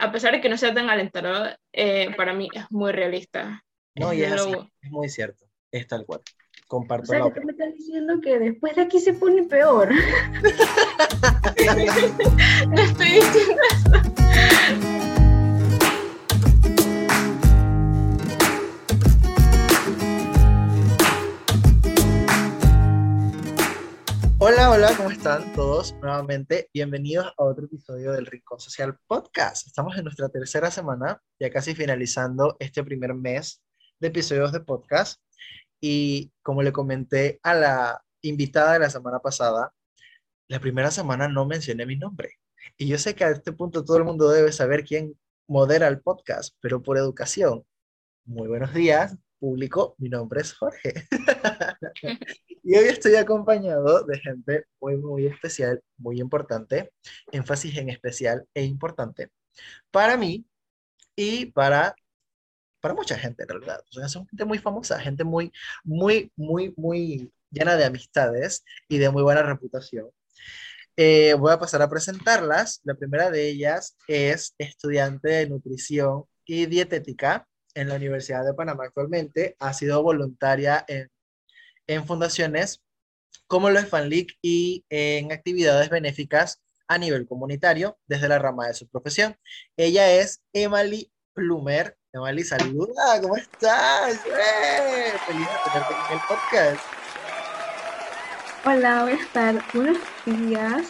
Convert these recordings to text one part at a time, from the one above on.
a pesar de que no sea tan alentador, eh, para mí es muy realista. No, y es, así, es muy cierto, es tal cual. Comparto o sea, que tú me estás diciendo que después de aquí se pone peor. no estoy diciendo eso. Hola, hola, ¿cómo están todos? Nuevamente, bienvenidos a otro episodio del Rincón Social Podcast. Estamos en nuestra tercera semana, ya casi finalizando este primer mes de episodios de podcast. Y como le comenté a la invitada de la semana pasada, la primera semana no mencioné mi nombre. Y yo sé que a este punto todo el mundo debe saber quién modera el podcast, pero por educación. Muy buenos días, público. Mi nombre es Jorge. Y hoy estoy acompañado de gente muy, muy especial, muy importante, énfasis en especial e importante para mí y para, para mucha gente en realidad. O sea, son gente muy famosa, gente muy, muy, muy, muy llena de amistades y de muy buena reputación. Eh, voy a pasar a presentarlas. La primera de ellas es estudiante de nutrición y dietética en la Universidad de Panamá actualmente. Ha sido voluntaria en en fundaciones como lo es FanLeak y en actividades benéficas a nivel comunitario desde la rama de su profesión. Ella es Emily Plumer. Emily, saluda, ¿cómo estás? ¡Eh! Feliz de tenerte en el podcast. Hola, buenas tardes, buenos días.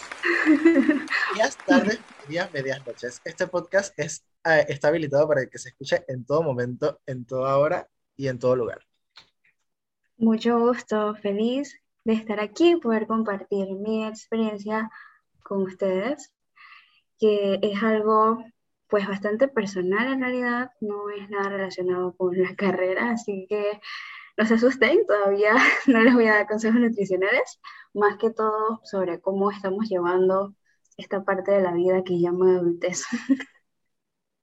Días, tardes, días, medias noches. Este podcast es, eh, está habilitado para que se escuche en todo momento, en toda hora y en todo lugar. Mucho gusto, feliz de estar aquí poder compartir mi experiencia con ustedes, que es algo pues bastante personal en realidad, no es nada relacionado con la carrera, así que no se asusten, todavía no les voy a dar consejos nutricionales, más que todo sobre cómo estamos llevando esta parte de la vida que llama adultez.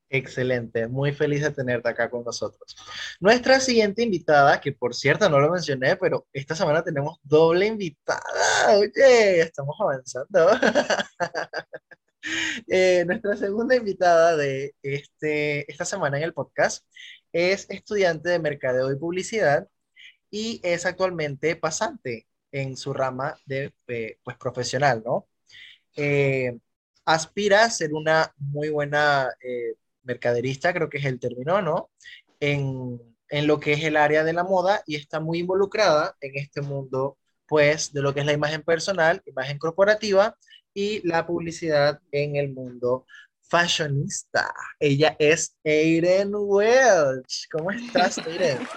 Excelente, muy feliz de tenerte acá con nosotros. Nuestra siguiente invitada, que por cierto no lo mencioné, pero esta semana tenemos doble invitada. Oye, estamos avanzando. Eh, nuestra segunda invitada de este, esta semana en el podcast es estudiante de mercadeo y publicidad y es actualmente pasante en su rama de eh, pues, profesional, ¿no? Eh, aspira a ser una muy buena mercaderista, creo que es el término, ¿no? En, en lo que es el área de la moda y está muy involucrada en este mundo, pues, de lo que es la imagen personal, imagen corporativa y la publicidad en el mundo fashionista. Ella es Eiren Welch. ¿Cómo estás, Eiren?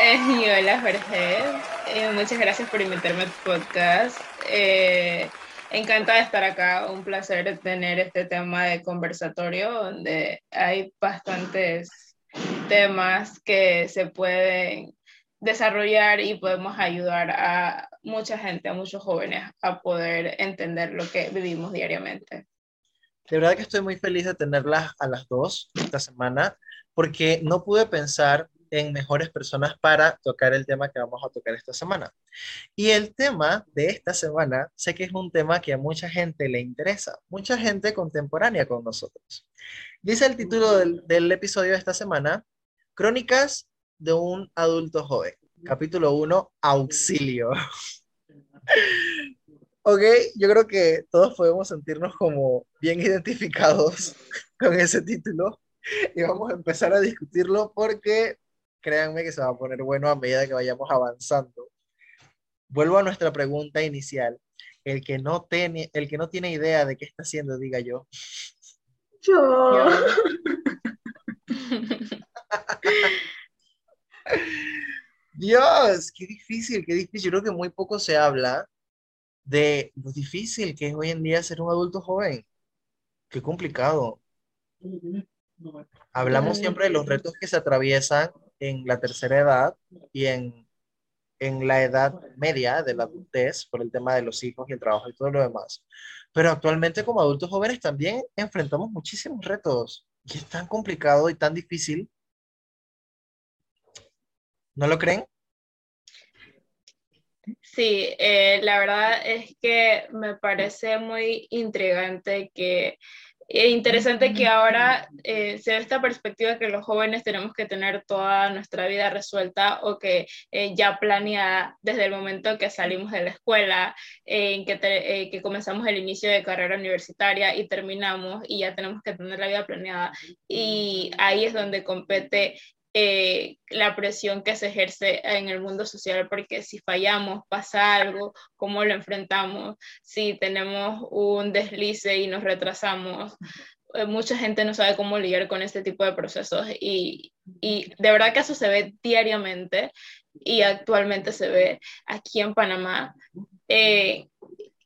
Eh, hola, Jorge. Eh, muchas gracias por invitarme a tu podcast. Eh, Encantada de estar acá, un placer tener este tema de conversatorio donde hay bastantes temas que se pueden desarrollar y podemos ayudar a mucha gente, a muchos jóvenes a poder entender lo que vivimos diariamente. De verdad que estoy muy feliz de tenerlas a las dos esta semana porque no pude pensar en mejores personas para tocar el tema que vamos a tocar esta semana. Y el tema de esta semana, sé que es un tema que a mucha gente le interesa, mucha gente contemporánea con nosotros. Dice el título del, episodio de esta semana, Crónicas de un adulto joven. Capítulo 1, Auxilio. ok, yo creo que todos podemos sentirnos como bien identificados con ese título y vamos a empezar a discutirlo porque créanme que se va a poner bueno a medida que vayamos avanzando. Vuelvo a nuestra pregunta inicial. El que no tiene, el que no tiene idea de qué está haciendo, diga yo. Yo. Dios, qué difícil, qué difícil. Yo creo que muy poco se habla de lo difícil que es hoy en día ser un adulto joven. Qué complicado. Hablamos siempre de los retos que se atraviesan en la tercera edad y en, en la edad media de la adultez por el tema de los hijos y el trabajo y todo lo demás. Pero actualmente como adultos jóvenes también enfrentamos muchísimos retos y es tan complicado y tan difícil. ¿No lo creen? Sí, eh, la verdad es que me parece muy intrigante que Es interesante que ahora eh, se ve esta perspectiva que los jóvenes tenemos que tener toda nuestra vida resuelta o que eh, ya planeada desde el momento que salimos de la escuela, en que, que comenzamos el inicio de carrera universitaria y terminamos y ya tenemos que tener la vida planeada. Y ahí es donde compete eh, la presión que se ejerce en el mundo social, porque si fallamos, pasa algo, cómo lo enfrentamos, si tenemos un deslice y nos retrasamos, eh, mucha gente no sabe cómo lidiar con este tipo de procesos y, y de verdad que eso se ve diariamente y actualmente se ve aquí en Panamá. Eh,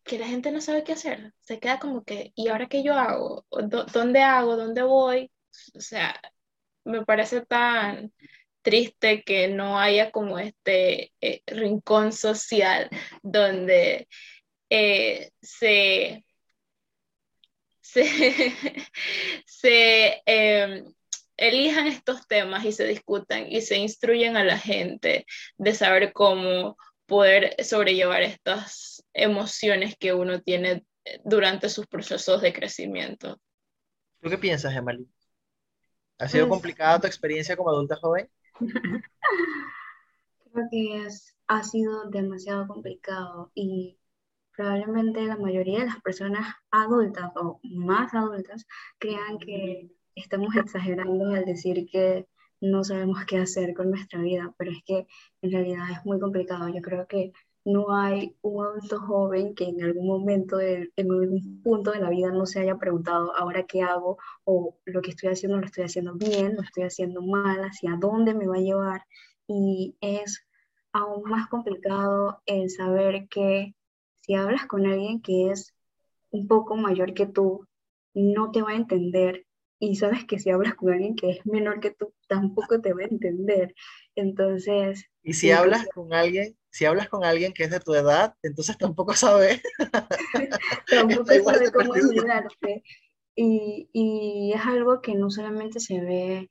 que la gente no sabe qué hacer, se queda como que, ¿y ahora qué yo hago? ¿Dónde hago? ¿Dónde voy? O sea, me parece tan triste que no haya como este eh, rincón social donde eh, se, se, em, elijan estos temas y se discutan y se instruyen a la gente de saber cómo poder sobrellevar estas emociones que uno tiene durante sus procesos de crecimiento. ¿Tú qué piensas, Emily? ¿Ha sido pues complicada tu experiencia como adulta joven? Creo que ha sido demasiado complicado y probablemente la mayoría de las personas adultas o más adultas crean que estamos exagerando al decir que no sabemos qué hacer con nuestra vida, pero es que en realidad es muy complicado. Yo creo que no hay un adulto joven que en algún momento, en algún punto de la vida no se haya preguntado, ahora qué hago, o lo que estoy haciendo lo estoy haciendo bien, lo estoy haciendo mal, hacia dónde me va a llevar. Y es aún más complicado el saber que si hablas con alguien que es un poco mayor que tú, no te va a entender. Y sabes que si hablas con alguien que es menor que tú, tampoco te va a entender. Entonces... Y si hablas con alguien si hablas con alguien que es de tu edad, entonces tampoco sabe. tampoco sabe cómo ayudarte. Y, y, es algo que no solamente se ve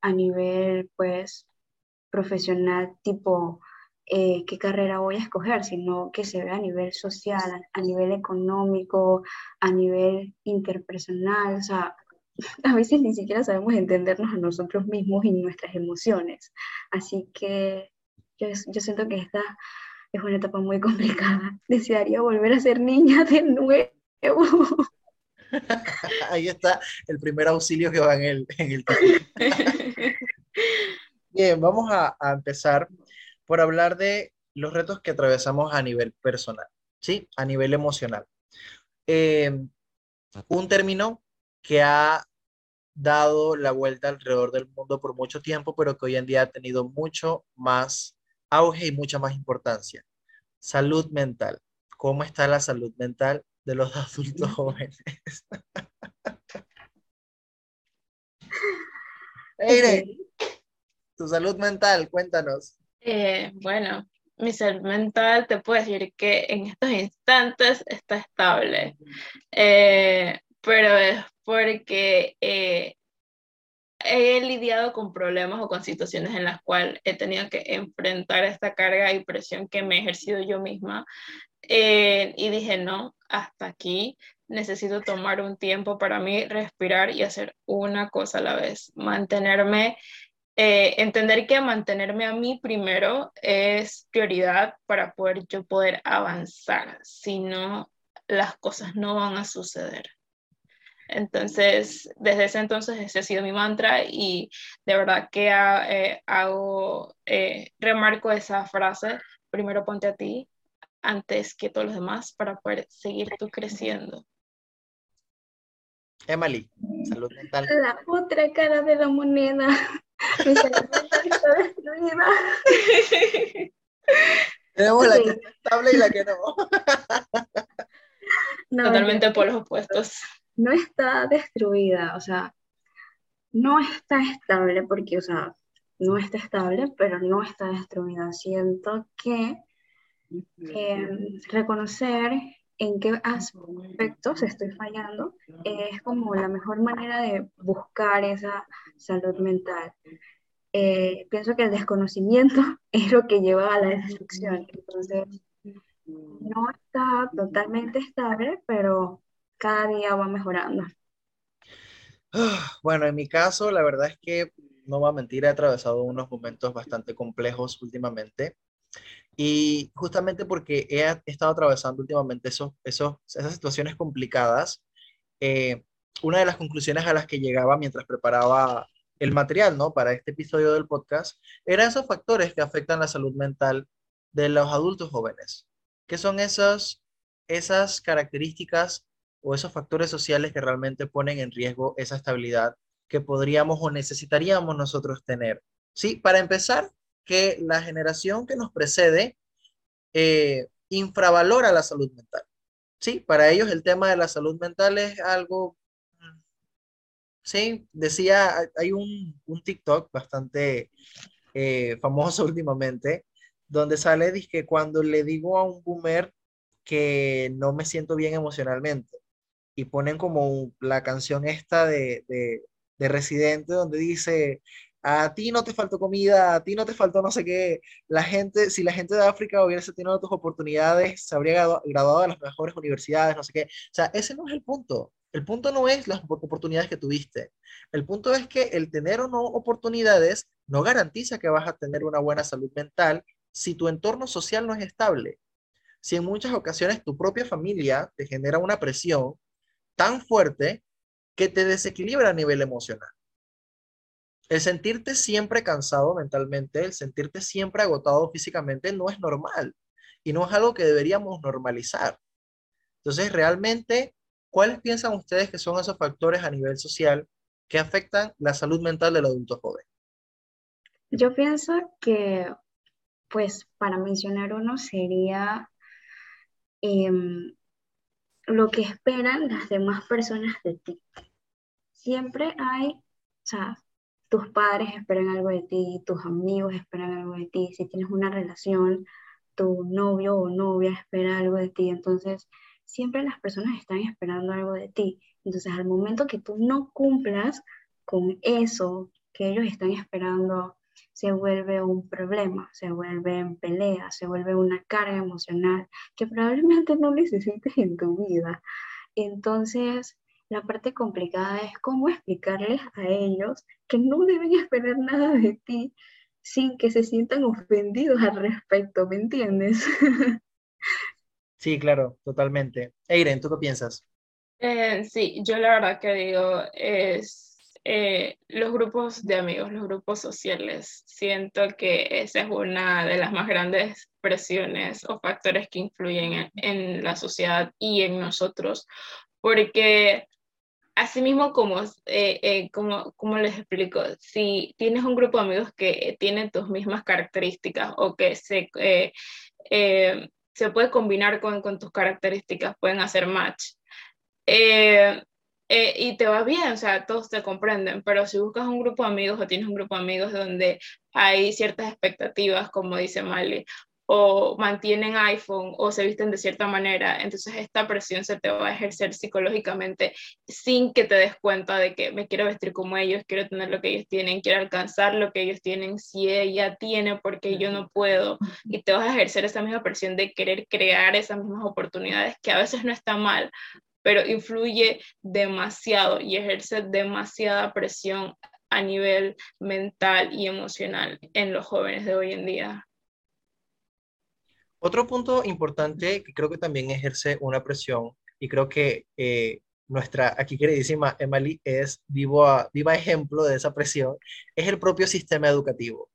a nivel, pues, profesional, tipo, eh, qué carrera voy a escoger, sino que se ve a nivel social, a nivel económico, a nivel interpersonal, o sea, a veces ni siquiera sabemos entendernos a nosotros mismos y nuestras emociones. Así que yo, yo siento que esta es una etapa muy complicada. Desearía volver a ser niña de nuevo. Ahí está el primer auxilio que va en el, en el Bien, vamos a, a, empezar por hablar de los retos que atravesamos a nivel personal, ¿sí? A nivel emocional. Eh, un término que ha dado la vuelta alrededor del mundo por mucho tiempo, pero que hoy en día ha tenido mucho más auge y mucha más importancia. Salud mental. ¿Cómo está la salud mental de los adultos jóvenes? Eire, tu salud mental, cuéntanos. Eh, bueno, mi salud mental te puedo decir que en estos instantes está estable, eh, pero es porque eh, he lidiado con problemas o con situaciones en las cuales he tenido que enfrentar esta carga y presión que me he ejercido yo misma. Eh, y dije, no, hasta aquí necesito tomar un tiempo para mí, respirar y hacer una cosa a la vez. Mantenerme, eh, entender que mantenerme a mí primero es prioridad para poder yo poder avanzar, si no, las cosas no van a suceder. Entonces, desde ese entonces ese ha sido mi mantra y de verdad que eh, hago, eh, remarco esa frase, primero ponte a ti antes que todos los demás para poder seguir tú creciendo. Emily, salud mental. La otra cara de la moneda. Mi salud mental está destruida. Tenemos la que está estable y la que no. Totalmente por los opuestos no está destruida, o sea, no está estable porque, o sea, no está estable, pero no está destruida. Siento que em, reconocer en qué aspectos estoy fallando es como la mejor manera de buscar esa salud mental. Eh, pienso que el desconocimiento es lo que lleva a la destrucción. Entonces, no está totalmente estable, pero cada día va mejorando. Bueno, en mi caso, la verdad es que no va a mentir, he atravesado unos momentos bastante complejos últimamente. Y justamente porque he estado atravesando últimamente esos, esos, esas situaciones complicadas, eh, una de las conclusiones a las que llegaba mientras preparaba el material, ¿no? Para este episodio del podcast, eran esos factores que afectan la salud mental de los adultos jóvenes. ¿Qué son esas, esas características o esos factores sociales que realmente ponen en riesgo esa estabilidad que podríamos o necesitaríamos nosotros tener? Sí, para empezar, que la generación que nos precede eh, infravalora la salud mental. Sí, para ellos el tema de la salud mental es algo Sí, decía, hay un, un TikTok bastante eh, famoso últimamente, donde sale que cuando le digo a un boomer que no me siento bien emocionalmente, y ponen como la canción esta de, de, de Residente, donde dice, a ti no te faltó comida, a ti no te faltó no sé qué, la gente, si la gente de África hubiese tenido tus oportunidades, se habría graduado de las mejores universidades, no sé qué. O sea, ese no es el punto. El punto no es las oportunidades que tuviste. El punto es que el tener o no oportunidades no garantiza que vas a tener una buena salud mental si tu entorno social no es estable. Si en muchas ocasiones tu propia familia te genera una presión tan fuerte que te desequilibra a nivel emocional. El sentirte siempre cansado mentalmente, el sentirte siempre agotado físicamente no es normal y no es algo que deberíamos normalizar. Entonces, realmente ¿Cuáles piensan ustedes que son esos factores a nivel social que afectan la salud mental del adulto joven? Yo pienso que, pues, para mencionar uno sería em, lo que esperan las demás personas de ti. Siempre hay, o sea, tus padres esperan algo de ti, tus amigos esperan algo de ti, si tienes una relación, tu novio o novia espera algo de ti, entonces siempre las personas están esperando algo de ti. Entonces, al momento que tú no cumplas con eso que ellos están esperando, se vuelve un problema, se vuelve en pelea, se vuelve una carga emocional que probablemente no necesites en tu vida. Entonces, la parte complicada es cómo explicarles a ellos que no deben esperar nada de ti sin que se sientan ofendidos al respecto, ¿me entiendes? Sí, claro, totalmente. Eiren, ¿tú qué piensas? Eh, sí, yo la verdad que digo es eh, los grupos de amigos, los grupos sociales. Siento que esa es una de las más grandes presiones o factores que influyen en, la sociedad y en nosotros, porque asimismo como, eh, como, como les explico, si tienes un grupo de amigos que tienen tus mismas características o que se se puede combinar con, con tus características, pueden hacer match. Eh, y te va bien, o sea, todos te comprenden, pero si buscas un grupo de amigos o tienes un grupo de amigos donde hay ciertas expectativas, como dice Mali, o mantienen iPhone o se visten de cierta manera, entonces esta presión se te va a ejercer psicológicamente sin que te des cuenta de que me quiero vestir como ellos, quiero tener lo que ellos tienen, quiero alcanzar lo que ellos tienen, si ella tiene porque yo no puedo, y te vas a ejercer esa misma presión de querer crear esas mismas oportunidades que a veces no está mal, pero influye demasiado y ejerce demasiada presión a nivel mental y emocional en los jóvenes de hoy en día. Otro punto importante que creo que también ejerce una presión y creo que eh, nuestra aquí queridísima Emily es vivo viva ejemplo de esa presión, es el propio sistema educativo.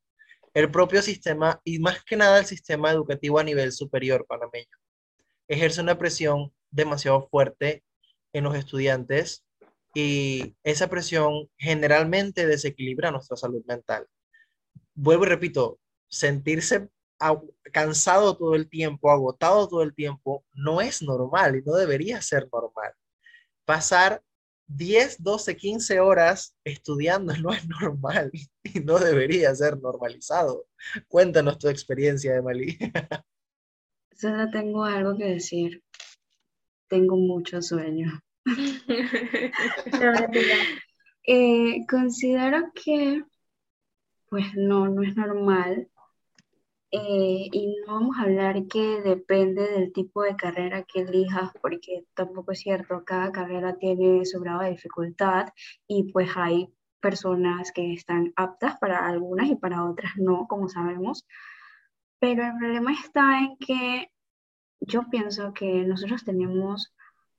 El propio sistema, y más que nada el sistema educativo a nivel superior panameño, ejerce una presión demasiado fuerte en los estudiantes y esa presión generalmente desequilibra nuestra salud mental. Vuelvo y repito, sentirse cansado todo el tiempo, agotado todo el tiempo, no es normal y no debería ser normal. Pasar 10, 12, 15 horas estudiando no es normal y no debería ser normalizado. Cuéntanos tu experiencia, Emily. Solo tengo algo que decir. Tengo mucho sueño. eh, considero que, pues no, no es normal Eh, y no vamos a hablar que depende del tipo de carrera que elijas, porque tampoco es cierto, cada carrera tiene su grado de dificultad y pues hay personas que están aptas para algunas y para otras no, como sabemos. Pero el problema está en que yo pienso que nosotros tenemos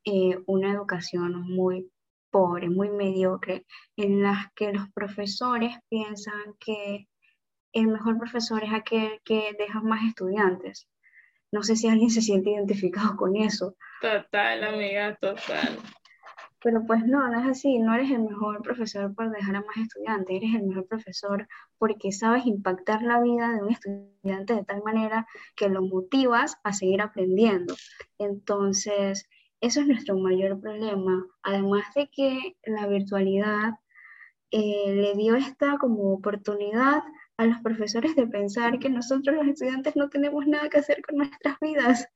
eh, una educación muy pobre, muy mediocre, en la que los profesores piensan que el mejor profesor es aquel que deja más estudiantes. No sé si alguien se siente identificado con eso. Total, amiga, total. Pero pues no, no es así, no eres el mejor profesor por dejar a más estudiantes, eres el mejor profesor porque sabes impactar la vida de un estudiante de tal manera que lo motivas a seguir aprendiendo. Entonces, eso es nuestro mayor problema, además de que la virtualidad eh, le dio esta como oportunidad a los profesores de pensar que nosotros los estudiantes no tenemos nada que hacer con nuestras vidas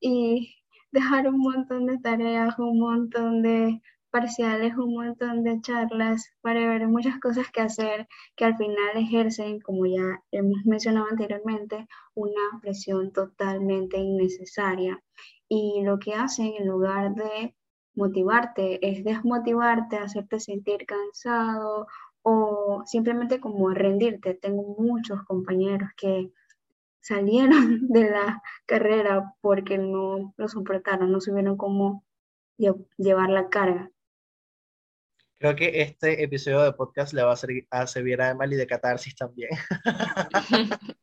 y dejar un montón de tareas, un montón de parciales, un montón de charlas para ver muchas cosas que hacer que al final ejercen, como ya hemos mencionado anteriormente, una presión totalmente innecesaria. Y lo que hacen en lugar de motivarte es desmotivarte, hacerte sentir cansado o simplemente como rendirte. Tengo muchos compañeros que salieron de la carrera porque no lo soportaron, no supieron cómo llevar la carga. Creo que este episodio de podcast le va a, servir a servir a Emily de catarsis también.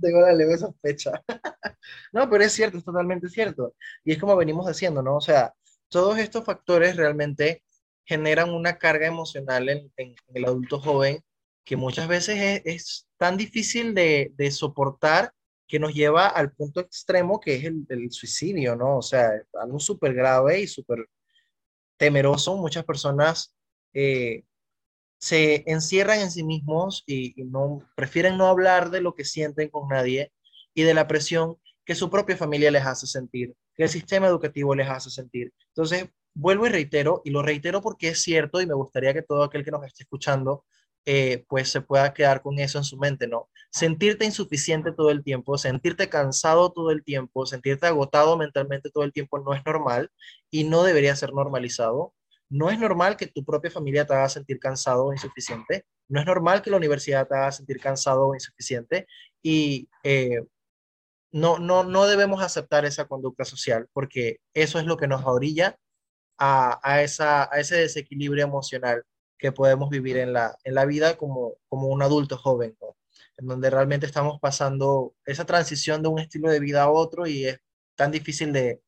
Tengo la leve sospecha. no, pero es cierto, es totalmente cierto. Y es como venimos diciendo, ¿no? O sea, todos estos factores realmente generan una carga emocional en, el adulto joven que muchas veces es, tan difícil de, soportar que nos lleva al punto extremo que es el, suicidio, ¿no? O sea, algo súper grave y súper temeroso. Muchas personas eh, se encierran en sí mismos y, y, no prefieren no hablar de lo que sienten con nadie y de la presión que su propia familia les hace sentir, que el sistema educativo les hace sentir. Entonces, vuelvo y reitero, y lo reitero porque es cierto y me gustaría que todo aquel que nos esté escuchando eh, pues se pueda quedar con eso en su mente, ¿no? Sentirte insuficiente todo el tiempo, sentirte cansado todo el tiempo, sentirte agotado mentalmente todo el tiempo no es normal y no debería ser normalizado. No es normal que tu propia familia te haga sentir cansado o insuficiente. No es normal que la universidad te haga sentir cansado o insuficiente. Y eh, no, no, no debemos aceptar esa conducta social porque eso es lo que nos orilla a, esa, a ese desequilibrio emocional que podemos vivir en la, en la vida como, como un adulto joven, en donde realmente estamos pasando esa transición de un estilo de vida a otro y es tan difícil de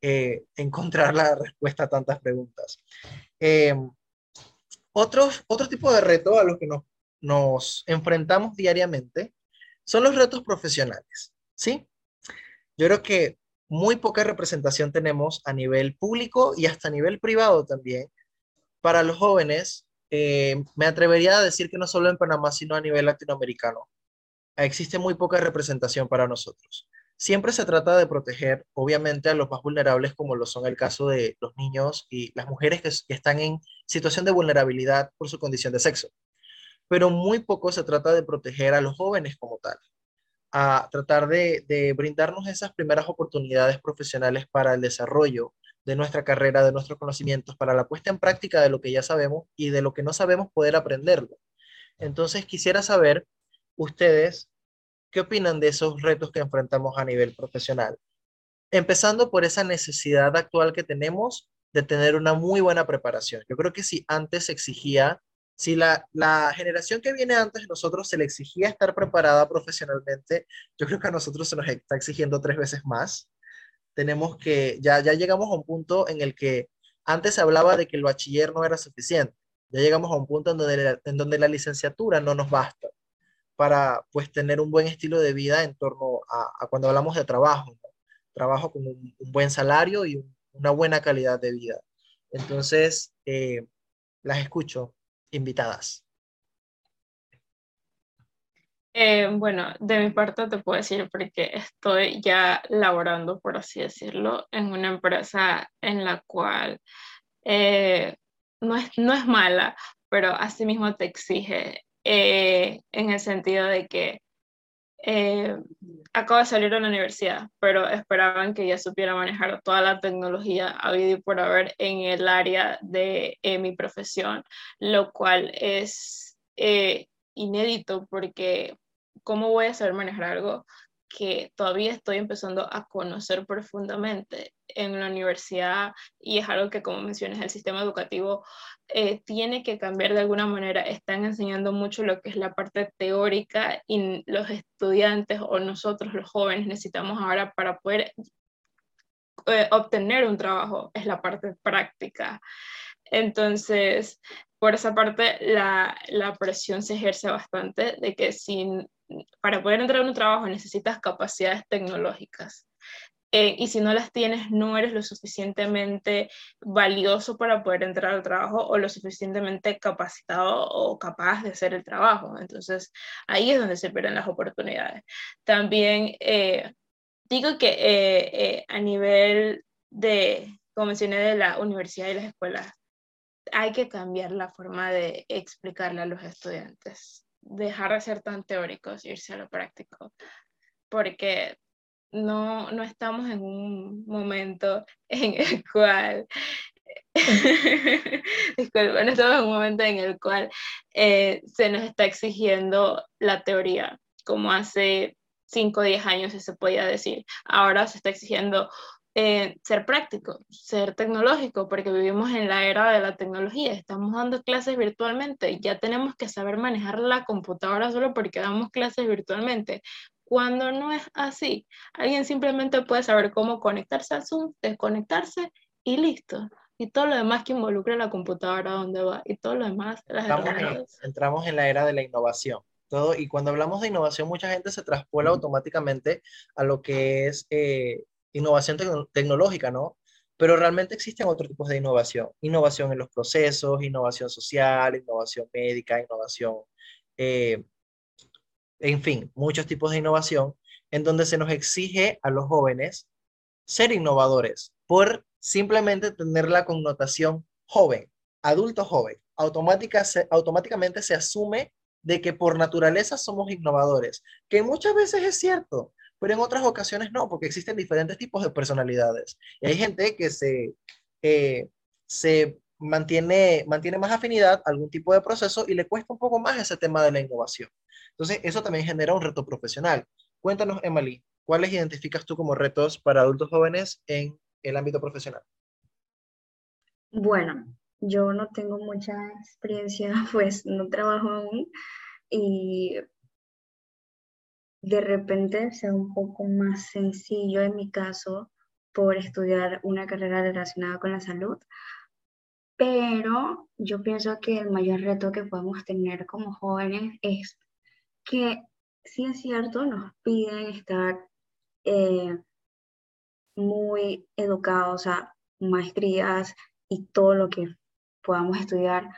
eh, encontrar la respuesta a tantas preguntas. Eh, otros, otro tipo de retos a los que nos, nos enfrentamos diariamente son los retos profesionales, ¿sí? Yo creo que muy poca representación tenemos a nivel público y hasta a nivel privado también. Para los jóvenes, eh, me atrevería a decir que no solo en Panamá, sino a nivel latinoamericano, existe muy poca representación para nosotros. Siempre se trata de proteger, obviamente, a los más vulnerables, como lo son el caso de los niños y las mujeres que, que están en situación de vulnerabilidad por su condición de sexo. Pero muy poco se trata de proteger a los jóvenes como tal a tratar de, brindarnos esas primeras oportunidades profesionales para el desarrollo de nuestra carrera, de nuestros conocimientos, para la puesta en práctica de lo que ya sabemos y de lo que no sabemos poder aprenderlo. Entonces quisiera saber ustedes qué opinan de esos retos que enfrentamos a nivel profesional. Empezando por esa necesidad actual que tenemos de tener una muy buena preparación. Yo creo que si antes se exigía si la, generación que viene antes de nosotros se le exigía estar preparada profesionalmente, yo creo que a nosotros se nos está exigiendo tres veces más. Tenemos que, ya, ya llegamos a un punto en el que antes se hablaba de que el bachiller no era suficiente. Ya llegamos a un punto en donde la, en donde la licenciatura no nos basta para pues tener un buen estilo de vida en torno a, cuando hablamos de trabajo, trabajo con un, buen salario y una buena calidad de vida. Entonces, eh, las escucho invitadas? Eh, bueno, de mi parte te puedo decir porque estoy ya laborando, por así decirlo, en una empresa en la cual eh, no, es, no es mala, pero asimismo te exige eh, en el sentido de que acabo de salir de la universidad, pero esperaban que ya supiera manejar toda la tecnología habido y por haber en el área de mi profesión, lo cual es inédito porque ¿cómo voy a saber manejar algo que todavía estoy empezando a conocer profundamente en la universidad y es algo que, como mencionas, el sistema educativo eh, tiene que cambiar de alguna manera. Están enseñando mucho lo que es la parte teórica y los estudiantes o nosotros los jóvenes necesitamos ahora para poder eh, obtener un trabajo, es la parte práctica. Entonces, por esa parte, la, la presión se ejerce bastante de que sin para poder entrar en un trabajo necesitas capacidades tecnológicas. Eh, y si no las tienes, no eres lo suficientemente valioso para poder entrar al trabajo o lo suficientemente capacitado o capaz de hacer el trabajo. Entonces, ahí es donde se pierden las oportunidades. También eh, digo que eh, a nivel de, como de la universidad y las escuelas, hay que cambiar la forma de explicarle a los estudiantes dejar de ser tan teóricos, irse a lo práctico, porque no, no estamos en un momento en el cual, disculpa, no estamos en un momento en el cual eh, se nos está exigiendo la teoría, como hace 5 o 10 años se podía decir. Ahora se está exigiendo eh, ser práctico, ser tecnológico, porque vivimos en la era de la tecnología, estamos dando clases virtualmente, ya tenemos que saber manejar la computadora solo porque damos clases virtualmente. Cuando no es así, alguien simplemente puede saber cómo conectarse al Zoom, desconectarse y listo. Y todo lo demás que involucra la computadora, dónde va, y todo lo demás. Las entramos en la era de la innovación. Todo, y cuando hablamos de innovación, mucha gente se traspola automáticamente a lo que es eh, innovación tecnológica, ¿no? Pero realmente existen otros tipos de innovación. Innovación en los procesos, innovación social, innovación médica, innovación, eh, en fin, muchos tipos de innovación en donde se nos exige a los jóvenes ser innovadores por simplemente tener la connotación joven, adulto joven. Automática, automáticamente se asume de que por naturaleza somos innovadores, que muchas veces es cierto, pero en otras ocasiones no, porque existen diferentes tipos de personalidades. Y hay gente que se, eh, se mantiene, mantiene más afinidad a algún tipo de proceso y le cuesta un poco más ese tema de la innovación. Entonces, eso también genera un reto profesional. Cuéntanos, Emily, ¿cuáles identificas tú como retos para adultos jóvenes en el ámbito profesional? Bueno, yo no tengo mucha experiencia, pues no trabajo aún y de repente sea un poco más sencillo en mi caso por estudiar una carrera relacionada con la salud, pero yo pienso que el mayor reto que podemos tener como jóvenes es que, si es cierto, nos piden estar eh, muy educados a maestrías y todo lo que podamos estudiar,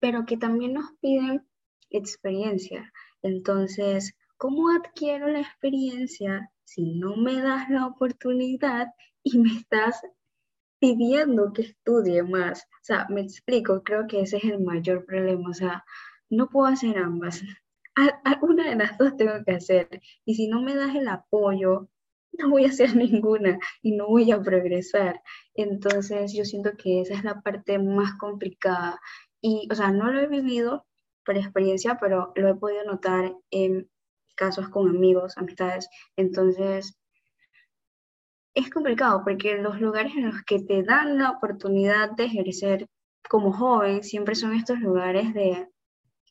pero que también nos piden experiencia. Entonces, ¿Cómo adquiero la experiencia si no me das la oportunidad y me estás pidiendo que estudie más? O sea, me explico, creo que ese es el mayor problema. O sea, no puedo hacer ambas. Una de las dos tengo que hacer. Y si no me das el apoyo, no voy a hacer ninguna y no voy a progresar. Entonces, yo siento que esa es la parte más complicada. Y, o sea, no lo he vivido por experiencia, pero lo he podido notar en casos con amigos, amistades. Entonces, es complicado porque los lugares en los que te dan la oportunidad de ejercer como joven siempre son estos lugares de,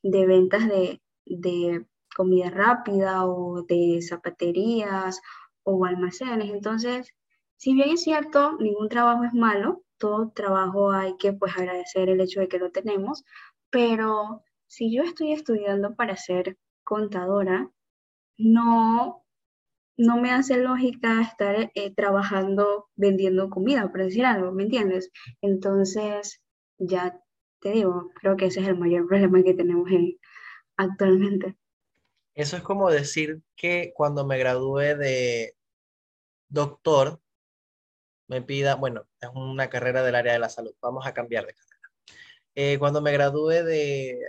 de ventas de, de comida rápida o de zapaterías o almacenes. Entonces, si bien es cierto, ningún trabajo es malo, todo trabajo hay que pues agradecer el hecho de que lo tenemos, pero si yo estoy estudiando para ser contadora, no, no me hace lógica estar eh, trabajando vendiendo comida, por decir algo, ¿me entiendes? Entonces, ya te digo, creo que ese es el mayor problema que tenemos actualmente. Eso es como decir que cuando me gradúe de doctor, me pida, bueno, es una carrera del área de la salud, vamos a cambiar de carrera. Eh, cuando me gradúe de,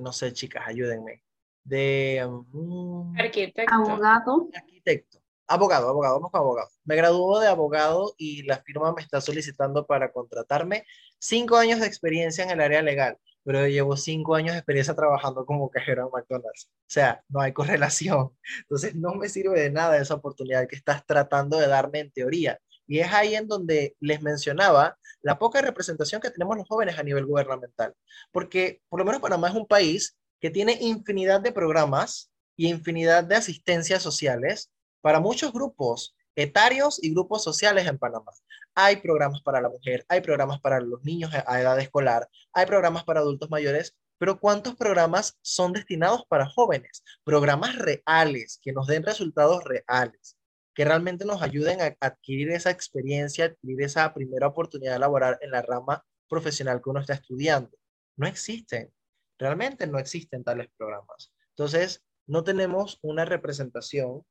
no sé, chicas, ayúdenme, de... Mm, arquitecto. Abogado. Arquitecto. Abogado, abogado, vamos con abogado. Me graduó de abogado y la firma me está solicitando para contratarme cinco años de experiencia en el área legal, pero llevo cinco años de experiencia trabajando como cajero en McDonald's. O sea, no hay correlación. Entonces, no me sirve de nada esa oportunidad que estás tratando de darme en teoría. Y es ahí en donde les mencionaba la poca representación que tenemos los jóvenes a nivel gubernamental. Porque por lo menos Panamá es un país que tiene infinidad de programas y infinidad de asistencias sociales para muchos grupos etarios y grupos sociales en Panamá. Hay programas para la mujer, hay programas para los niños a edad escolar, hay programas para adultos mayores, pero ¿cuántos programas son destinados para jóvenes? Programas reales, que nos den resultados reales, que realmente nos ayuden a adquirir esa experiencia, adquirir esa primera oportunidad laboral en la rama profesional que uno está estudiando. No existen, realmente no existen tales programas. Entonces, no tenemos una representación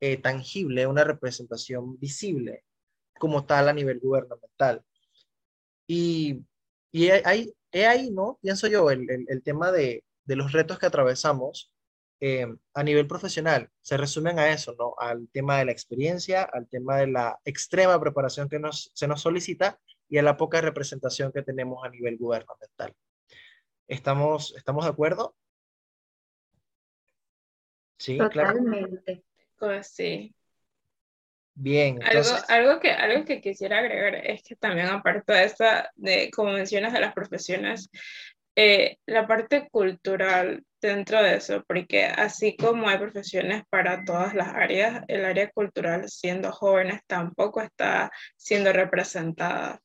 eh, tangible, una representación visible como tal a nivel gubernamental. Y, y ahí, ¿no? Pienso yo, el, el, tema de, los retos que atravesamos eh, a nivel profesional se resumen a eso, ¿no? Al tema de la experiencia, al tema de la extrema preparación que se nos solicita y a la poca representación que tenemos a nivel gubernamental. ¿Estamos, estamos de acuerdo? Sí, Totalmente. Pues sí. Bien. Algo, algo, que, algo que quisiera agregar es que también aparte de esta, de, como mencionas, de las profesiones, eh, la parte cultural dentro de eso, porque así como hay profesiones para todas las áreas, el área cultural, siendo jóvenes, tampoco está siendo representada.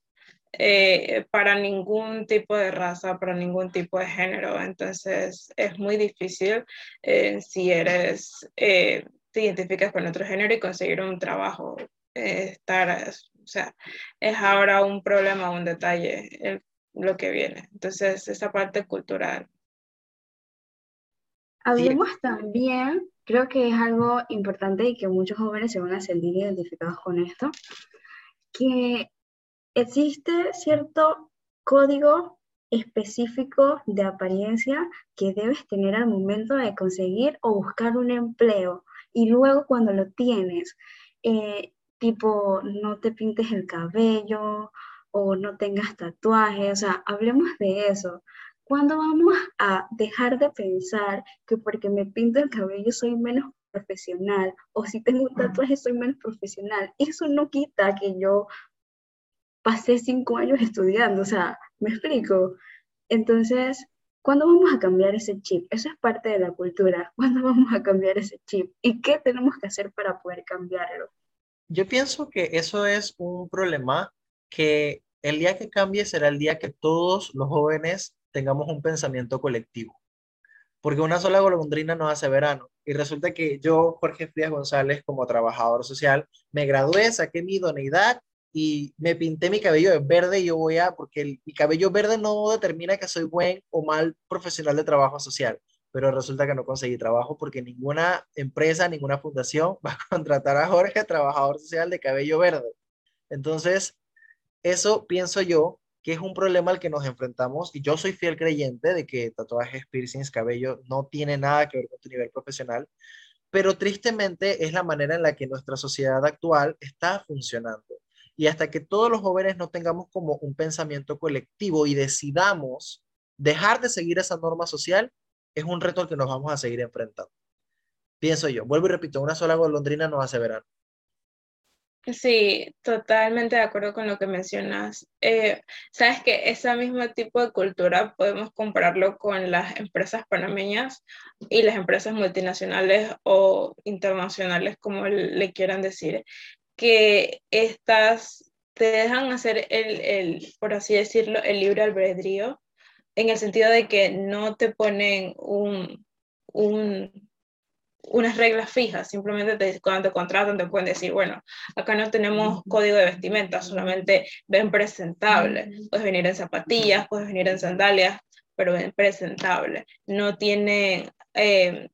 Eh, para ningún tipo de raza, para ningún tipo de género. Entonces es muy difícil eh, si eres te identificas con otro género y conseguir un trabajo, eh, estar, o sea, es ahora un problema, un detalle lo que viene. Entonces, esa parte cultural. Hablemos también, creo que es algo importante y que muchos jóvenes se van a sentir identificados con esto, que existe cierto código específico de apariencia que debes tener al momento de conseguir o buscar un empleo. Y luego cuando lo tienes, eh, tipo, no te pintes el cabello o no tengas tatuajes, o sea, hablemos de eso. ¿Cuándo vamos a dejar de pensar que porque me pinto el cabello soy menos profesional o si tengo un tatuaje soy menos profesional? Eso no quita que yo pasé cinco años estudiando, o sea, me explico. Entonces, ¿Cuándo vamos a cambiar ese chip? Eso es parte de la cultura. ¿Cuándo vamos a cambiar ese chip? ¿Y qué tenemos que hacer para poder cambiarlo? Yo pienso que eso es un problema que el día que cambie será el día que todos los jóvenes tengamos un pensamiento colectivo. Porque una sola golondrina no hace verano. Y resulta que yo, Jorge Frías González, como trabajador social, me gradué, saqué mi idoneidad y me pinté mi cabello de verde y yo voy a, porque mi cabello verde no determina que soy buen o mal profesional de trabajo social, pero resulta que no conseguí trabajo porque ninguna empresa, ninguna fundación va a contratar a Jorge, trabajador social de cabello verde. Entonces, eso pienso yo que es un problema al que nos enfrentamos y yo soy fiel creyente de que tatuajes, piercings, cabello no tiene nada que ver con tu nivel profesional, pero tristemente es la manera en la que nuestra sociedad actual está funcionando. Y hasta que todos los jóvenes no tengamos como un pensamiento colectivo y decidamos dejar de seguir esa norma social, es un reto al que nos vamos a seguir enfrentando. Pienso yo, vuelvo y repito, una sola golondrina no hace verano. Sí, totalmente de acuerdo con lo que mencionas. Eh, Sabes que ese mismo tipo de cultura podemos compararlo con las empresas panameñas y las empresas multinacionales o internacionales, como le quieran decir, que estas te dejan hacer el, el, por así decirlo, el libre albedrío, en el sentido de que no te ponen un, un, unas reglas fijas, simplemente te, cuando te contratan te pueden decir, bueno, acá no tenemos código de vestimenta, solamente ven presentable, puedes venir en zapatillas, puedes venir en sandalias, pero ven presentable, no tiene eh,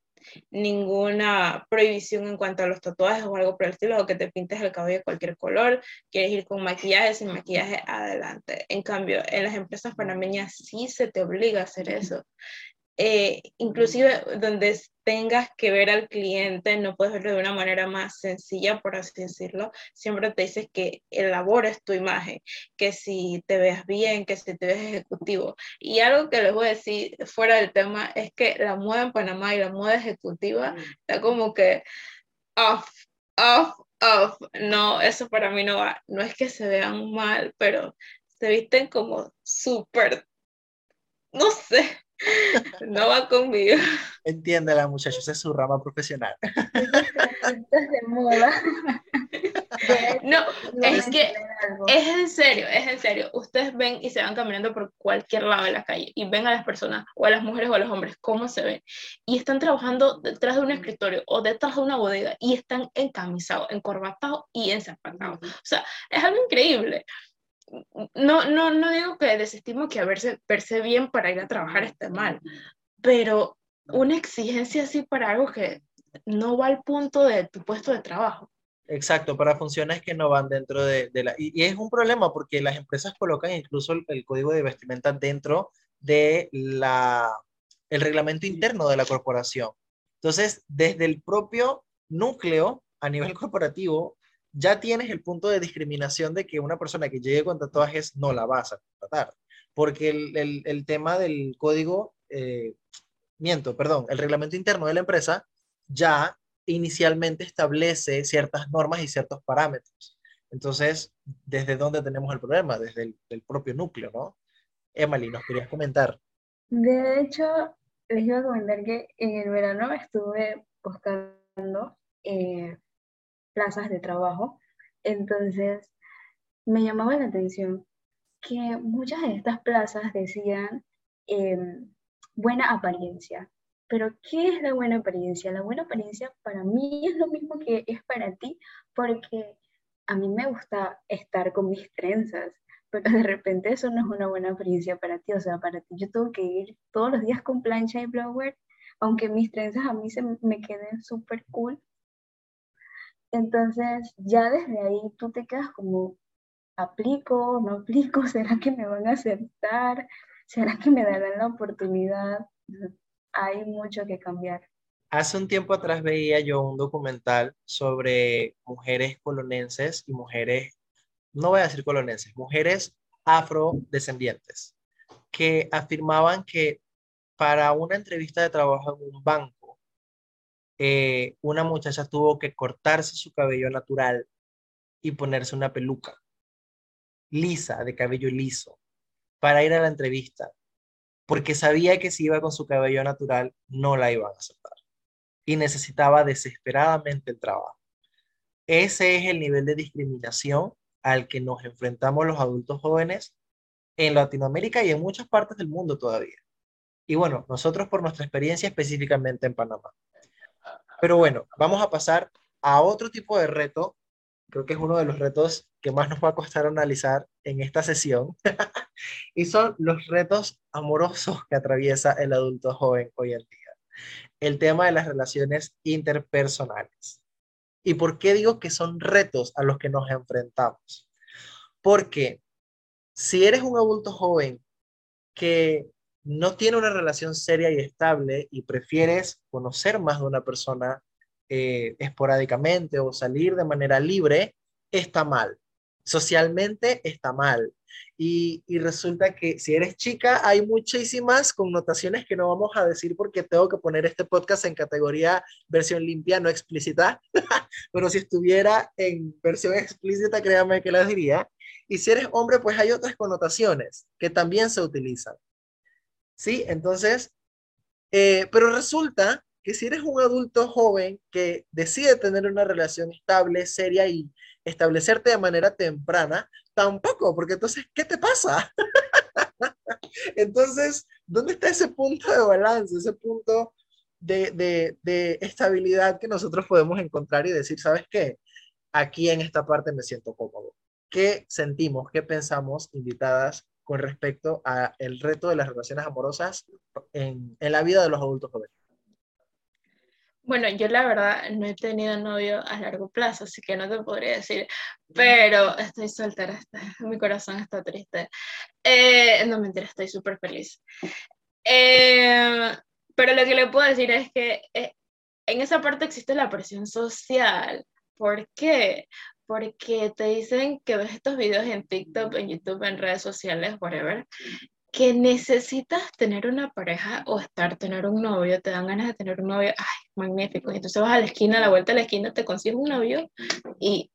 ninguna prohibición en cuanto a los tatuajes o algo por el estilo, o que te pintes el cabello de cualquier color, quieres ir con maquillaje, sin maquillaje, adelante. En cambio, en las empresas panameñas sí se te obliga a hacer eso. Eh, inclusive donde tengas que ver al cliente, no puedes verlo de una manera más sencilla, por así decirlo. Siempre te dices que elabores tu imagen, que si te veas bien, que si te ves ejecutivo. Y algo que les voy a decir fuera del tema es que la moda en Panamá y la moda ejecutiva está como que off, off, off. No, eso para mí no va. No es que se vean mal, pero se visten como súper, no sé, no va conmigo. Entiéndela, muchachos, es su rama profesional. de moda. No, es que es en serio, es en serio. Ustedes ven y se van caminando por cualquier lado de la calle y ven a las personas, o a las mujeres o a los hombres, cómo se ven. Y están trabajando detrás de un escritorio o detrás de una bodega y están encamisados, encorbatados y enzapatados. O sea, es algo increíble no, no, no digo que desestimo que haberse verse bien para ir a trabajar esté mal, pero una exigencia así para algo que no va al punto de tu puesto de trabajo. Exacto, para funciones que no van dentro de, la... Y, es un problema porque las empresas colocan incluso el, código de vestimenta dentro de la, el reglamento interno de la corporación. Entonces, desde el propio núcleo a nivel corporativo, ya tienes el punto de discriminación de que una persona que llegue con tatuajes no la vas a contratar, porque el, tema del código, eh, miento, perdón, el reglamento interno de la empresa ya inicialmente establece ciertas normas y ciertos parámetros. Entonces, ¿desde dónde tenemos el problema? Desde el, propio núcleo, ¿no? Emily, ¿nos querías comentar? De hecho, les iba a comentar que en el verano estuve buscando eh, plazas de trabajo. Entonces, me llamaba la atención que muchas de estas plazas decían em, buena apariencia. Pero, ¿qué es la buena apariencia? La buena apariencia para mí es lo mismo que es para ti, porque a mí me gusta estar con mis trenzas, pero de repente eso no es una buena apariencia para ti. O sea, para ti yo tengo que ir todos los días con plancha y blower, aunque mis trenzas a mí se me queden súper cool, entonces, ya desde ahí tú te quedas como, ¿aplico? ¿No aplico? ¿Será que me van a aceptar? ¿Será que me darán la oportunidad? Hay mucho que cambiar. Hace un tiempo atrás veía yo un documental sobre mujeres colonenses y mujeres, no voy a decir colonenses, mujeres afrodescendientes, que afirmaban que para una entrevista de trabajo en un banco, eh, una muchacha tuvo que cortarse su cabello natural y ponerse una peluca lisa, de cabello liso, para ir a la entrevista, porque sabía que si iba con su cabello natural no la iban a aceptar y necesitaba desesperadamente el trabajo. Ese es el nivel de discriminación al que nos enfrentamos los adultos jóvenes en Latinoamérica y en muchas partes del mundo todavía. Y bueno, nosotros por nuestra experiencia específicamente en Panamá. Pero bueno, vamos a pasar a otro tipo de reto. Creo que es uno de los retos que más nos va a costar analizar en esta sesión. y son los retos amorosos que atraviesa el adulto joven hoy en día. El tema de las relaciones interpersonales. ¿Y por qué digo que son retos a los que nos enfrentamos? Porque si eres un adulto joven que no tiene una relación seria y estable y prefieres conocer más de una persona eh, esporádicamente o salir de manera libre, está mal. Socialmente está mal. Y, y, resulta que si eres chica hay muchísimas connotaciones que no vamos a decir porque tengo que poner este podcast en categoría versión limpia, no explícita. Pero si estuviera en versión explícita, créame que las diría. Y si eres hombre, pues hay otras connotaciones que también se utilizan. ¿Sí? Entonces, eh, pero resulta que si eres un adulto joven que decide tener una relación estable, seria y establecerte de manera temprana, tampoco, porque entonces, ¿qué te pasa? entonces, ¿dónde está ese punto de balance, ese punto de, de, de estabilidad que nosotros podemos encontrar y decir, ¿sabes qué? Aquí en esta parte me siento cómodo. ¿Qué sentimos, qué pensamos, invitadas con respecto a el reto de las relaciones amorosas en, en la vida de los adultos jóvenes? Bueno, yo la verdad no he tenido novio a largo plazo, así que no te podría decir, pero estoy soltera, mi corazón está triste. Eh, no mentira, estoy súper feliz. Eh, pero lo que le puedo decir es que eh, en esa parte existe la presión social. ¿Por qué? Porque te dicen que ves estos videos en TikTok, en YouTube, en redes sociales, whatever, que necesitas tener una pareja o estar, tener un novio, te dan ganas de tener un novio, ay, magnífico. Y entonces vas a la esquina, a la vuelta de la esquina, te consigues un novio y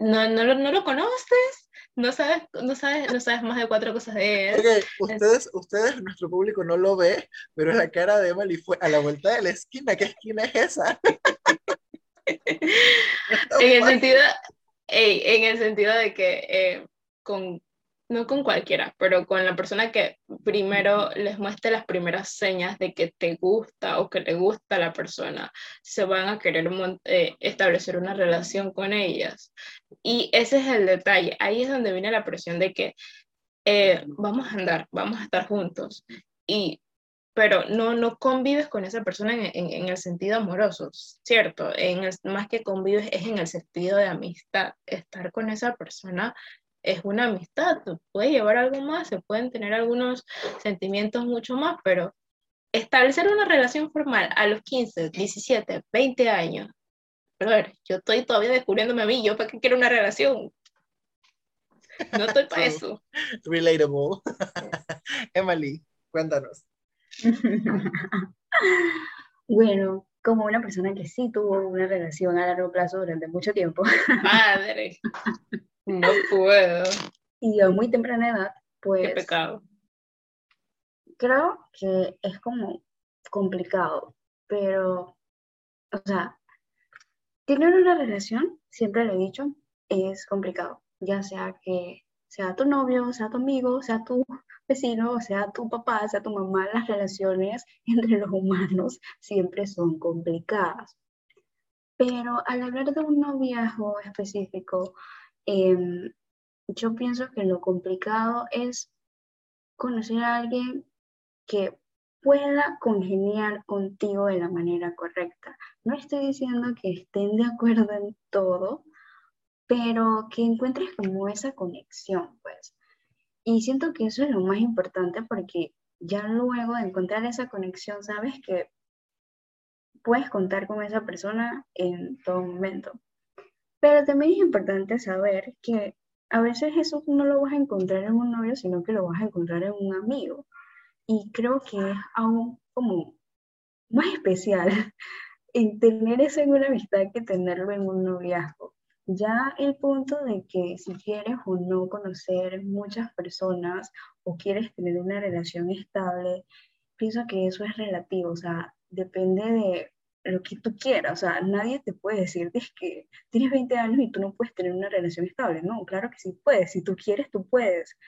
no, no, lo, no lo conoces, no sabes, no, sabes, no sabes más de cuatro cosas de él. Okay, ustedes, ustedes, nuestro público no lo ve, pero la cara de Emily fue a la vuelta de la esquina. ¿Qué esquina es esa? en, el sentido, en el sentido de que eh, con no con cualquiera, pero con la persona que primero les muestre las primeras señas de que te gusta o que le gusta a la persona, se van a querer eh, establecer una relación con ellas. Y ese es el detalle, ahí es donde viene la presión de que eh, vamos a andar, vamos a estar juntos, y, pero no, no convives con esa persona en, en, el sentido amoroso, ¿cierto? En más que convives es en el sentido de amistad, estar con esa persona es una amistad, puede llevar algo más, se pueden tener algunos sentimientos mucho más, pero establecer una relación formal a los 15, 17, 20 años, a ver, yo estoy todavía descubriéndome a mí, yo para qué quiero una relación. No estoy para eso. Relatable. Emily, cuéntanos. bueno, como una persona que sí tuvo una relación a largo plazo durante mucho tiempo. Madre. No puedo. Y a muy temprana edad, pues... Qué pecado. Creo que es como complicado, pero, o sea, tener una relación, siempre lo he dicho, es complicado, ya sea que sea tu novio, sea tu amigo, sea tu vecino, sea tu papá, sea tu mamá, las relaciones entre los humanos siempre son complicadas. Pero al hablar de un noviazgo específico, Em, yo pienso que lo complicado es conocer a alguien que pueda congeniar contigo de la manera correcta. No estoy diciendo que estén de acuerdo en todo, pero que encuentres como esa conexión, pues. Y siento que eso es lo más importante porque ya luego de encontrar esa conexión, sabes que puedes contar con esa persona en todo momento. Pero también es importante saber que a veces eso no lo vas a encontrar en un novio, sino que lo vas a encontrar en un amigo. Y creo que es aún como más especial en tener eso en una amistad que tenerlo en un noviazgo. Ya el punto de que si quieres o no conocer muchas personas o quieres tener una relación estable, pienso que eso es relativo, o sea, depende de lo que tú quieras, o sea, nadie te puede decir que tienes 20 años y tú no puedes tener una relación estable, no, claro que sí puedes, si tú quieres, tú puedes,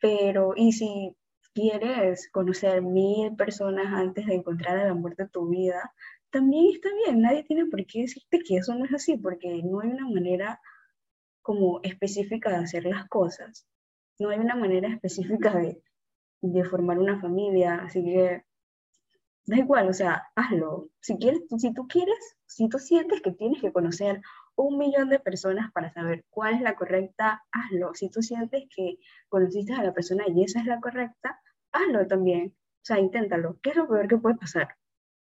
pero y si quieres conocer mil personas antes de encontrar el amor de tu vida, también está bien, nadie tiene por qué decirte que eso no es así, porque no hay una manera como específica de hacer las cosas, no hay una manera específica de, de formar una familia, así que da igual, o sea, hazlo. Si, quieres, si tú quieres, si tú sientes que tienes que conocer un millón de personas para saber cuál es la correcta, hazlo. Si tú sientes que conociste a la persona y esa es la correcta, hazlo también. O sea, inténtalo. ¿Qué es lo peor que puede pasar?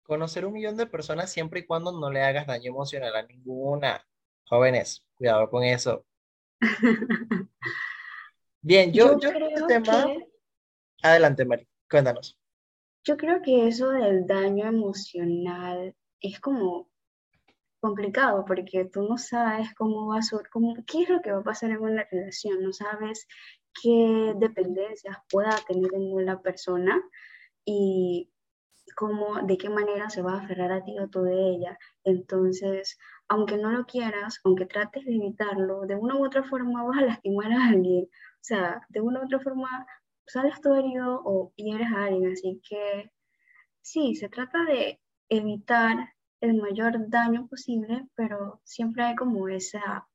Conocer un millón de personas siempre y cuando no le hagas daño emocional a ninguna. Jóvenes, cuidado con eso. Bien, yo, yo, creo este tema... Adelante, Mari, cuéntanos. Yo creo que eso del daño emocional es como complicado porque tú no sabes cómo va a ser, cómo, qué es lo que va a pasar en una relación, no sabes qué dependencias pueda tener en una persona y cómo, de qué manera se va a aferrar a ti o tú de ella. Entonces, aunque no lo quieras, aunque trates de evitarlo, de una u otra forma vas a lastimar a alguien. O sea, de una u otra forma sales tu herido o hieres a alguien. Así que sí, se trata de evitar el mayor daño posible, pero siempre hay como esa,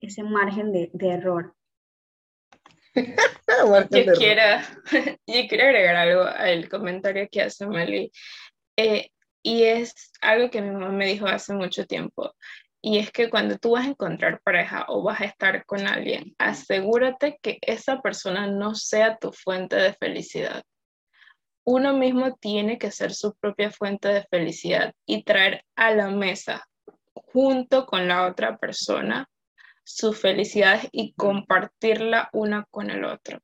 ese margen de, error. yo, quiero, yo quiero agregar algo al comentario que hace Mali. Eh, y es algo que mi mamá me dijo hace mucho tiempo. Y es que cuando tú vas a encontrar pareja o vas a estar con alguien, asegúrate que esa persona no sea tu fuente de felicidad. uno mismo tiene que ser su propia fuente de felicidad y traer a la mesa junto con la otra persona su felicidad y compartirla una con el otro.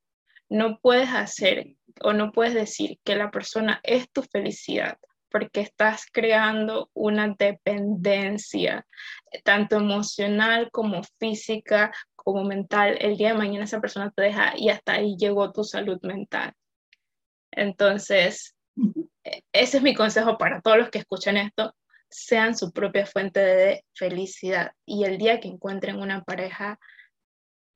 No puedes hacer o no puedes decir que la persona es tu felicidad porque estás creando una dependencia, tanto emocional como física, como mental. El día de mañana esa persona te deja y hasta ahí llegó tu salud mental. Entonces, e, ese es mi consejo para todos los que escuchan esto, sean su propia fuente de felicidad y el día que encuentren una pareja,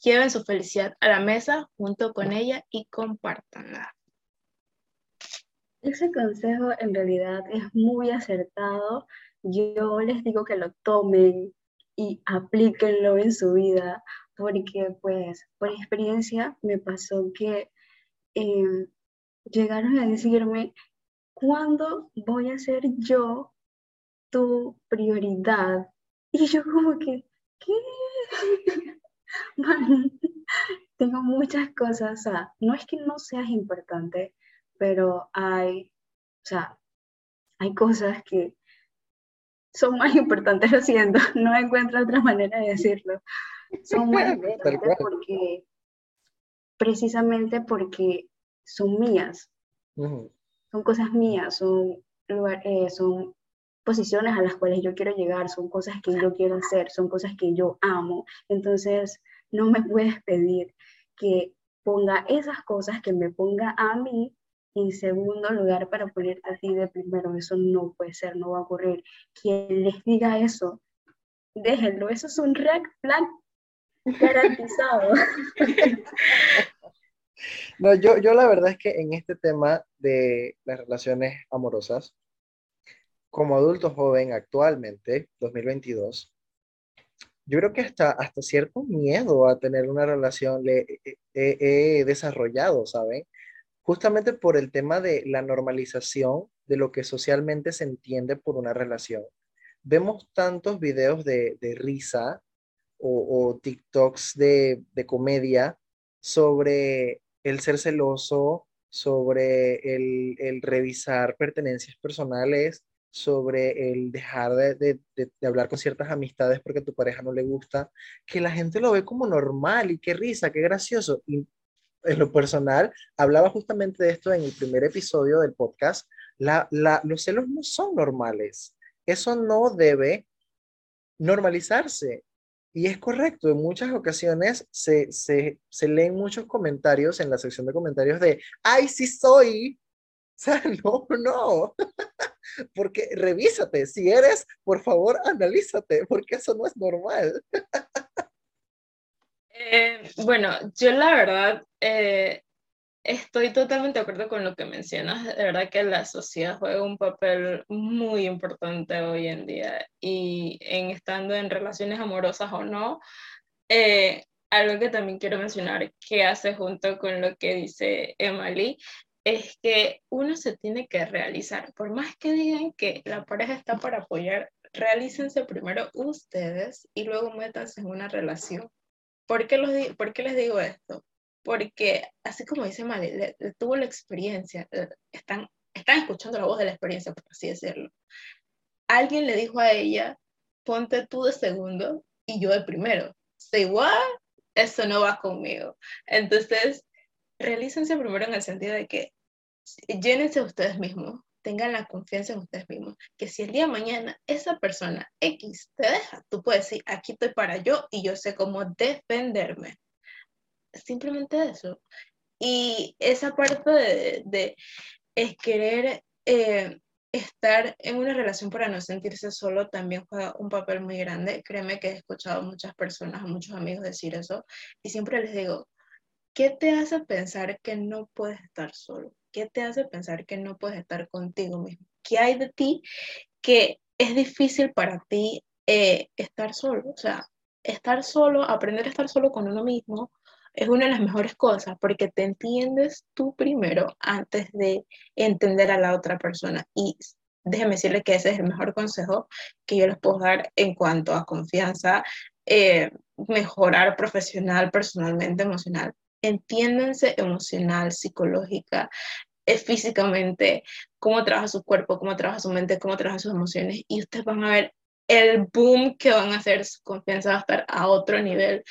lleven su felicidad a la mesa junto con ella y compártanla. Ese consejo en realidad es muy acertado. Yo les digo que lo tomen y aplíquenlo en su vida, porque pues por experiencia me pasó que em, llegaron a decirme, ¿cuándo voy a ser yo tu prioridad? Y yo como que, ¿qué? tengo muchas cosas, o sea, no es que no seas importante, pero hay, o sea, hay cosas que son más importantes, lo siento, no encuentro otra manera de decirlo. Son más importantes porque, precisamente porque son mías, son cosas mías, son, eh, son posiciones a las cuales yo quiero llegar, son cosas que yo quiero hacer, son cosas que yo amo. Entonces, no me puedes pedir que ponga esas cosas, que me ponga a mí en segundo lugar para ponerte a ti de primero. Eso no puede ser, no va a ocurrir. Quien les diga eso, déjenlo. Eso es un red flag garantizado. No, yo, yo la verdad es que en este tema de las relaciones amorosas, como adulto joven actualmente, 2022, yo creo que hasta, hasta cierto miedo a tener una relación le he desarrollado, ¿saben? justamente por el tema de la normalización de lo que socialmente se entiende por una relación. Vemos tantos videos de, risa o, TikToks de, comedia sobre el ser celoso, sobre el, revisar pertenencias personales, sobre el dejar de, hablar con ciertas amistades porque tu pareja no le gusta, que la gente lo ve como normal y qué risa, qué gracioso en lo personal, hablaba justamente de esto en el primer episodio del podcast, la, los celos no son normales. Eso no debe normalizarse. Y es correcto, en muchas ocasiones se, se, se, leen muchos comentarios en la sección de comentarios de, ay, sí soy. O sea, no, no. Porque revísate, si eres, por favor, analízate, porque eso no es normal. Eh, bueno, yo la verdad eh, estoy totalmente de acuerdo con lo que mencionas. De verdad que la sociedad juega un papel muy importante hoy en día y en estando en relaciones amorosas o no. Eh, algo que también quiero mencionar que hace junto con lo que dice Emily es que uno se tiene que realizar. Por más que digan que la pareja está para apoyar, realícense primero ustedes y luego métanse en una relación ¿Por qué, les digo esto? Porque así como dice Mali, tuvo la experiencia, eh, están, están escuchando la voz de la experiencia, por así decirlo. Alguien le dijo a ella, ponte tú de segundo y yo de primero. Say what? Eso no va conmigo. Entonces, realícense primero en el sentido de que llénense ustedes mismos, tengan la confianza en ustedes mismos, que si el día de mañana esa persona X te deja, tú puedes decir, aquí estoy para yo y yo sé cómo defenderme. Simplemente eso. Y esa parte de, es querer eh, estar en una relación para no sentirse solo también juega un papel muy grande. Créeme que he escuchado a muchas personas, a muchos amigos decir eso y siempre les digo, ¿qué te hace pensar que no puedes estar solo? ¿Qué te hace pensar que no puedes estar contigo mismo? ¿Qué hay de ti que es difícil para ti eh, estar solo? O sea, estar solo, aprender a estar solo con uno mismo es una de las mejores cosas porque te entiendes tú primero antes de entender a la otra persona. Y déjeme decirle que ese es el mejor consejo que yo les puedo dar en cuanto a confianza, eh, mejorar profesional, personalmente, emocional entiéndanse emocional, psicológica, es físicamente, cómo trabaja su cuerpo, cómo trabaja su mente, cómo trabaja sus emociones, y ustedes van a ver el boom que van a hacer, su confianza va a estar a otro nivel.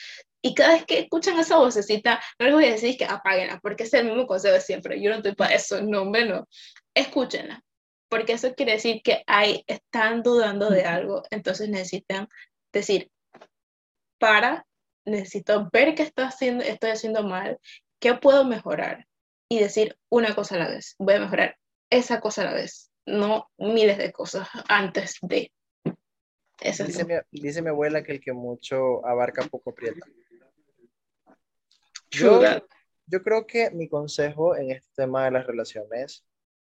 Y cada vez que escuchan esa vocecita, no les voy a decir que apáguenla, porque es el mismo consejo de siempre. Yo no estoy para eso, no, menos. Escúchenla, porque eso quiere decir que hay, están dudando de algo, entonces necesitan decir, para, necesito ver qué estoy haciendo, estoy haciendo mal, qué puedo mejorar y decir una cosa a la vez. Voy a mejorar esa cosa a la vez, no miles de cosas antes de. Eso dice, mi, dice mi abuela que el que mucho abarca poco aprieta. Yo, yo creo que mi consejo en este tema de las relaciones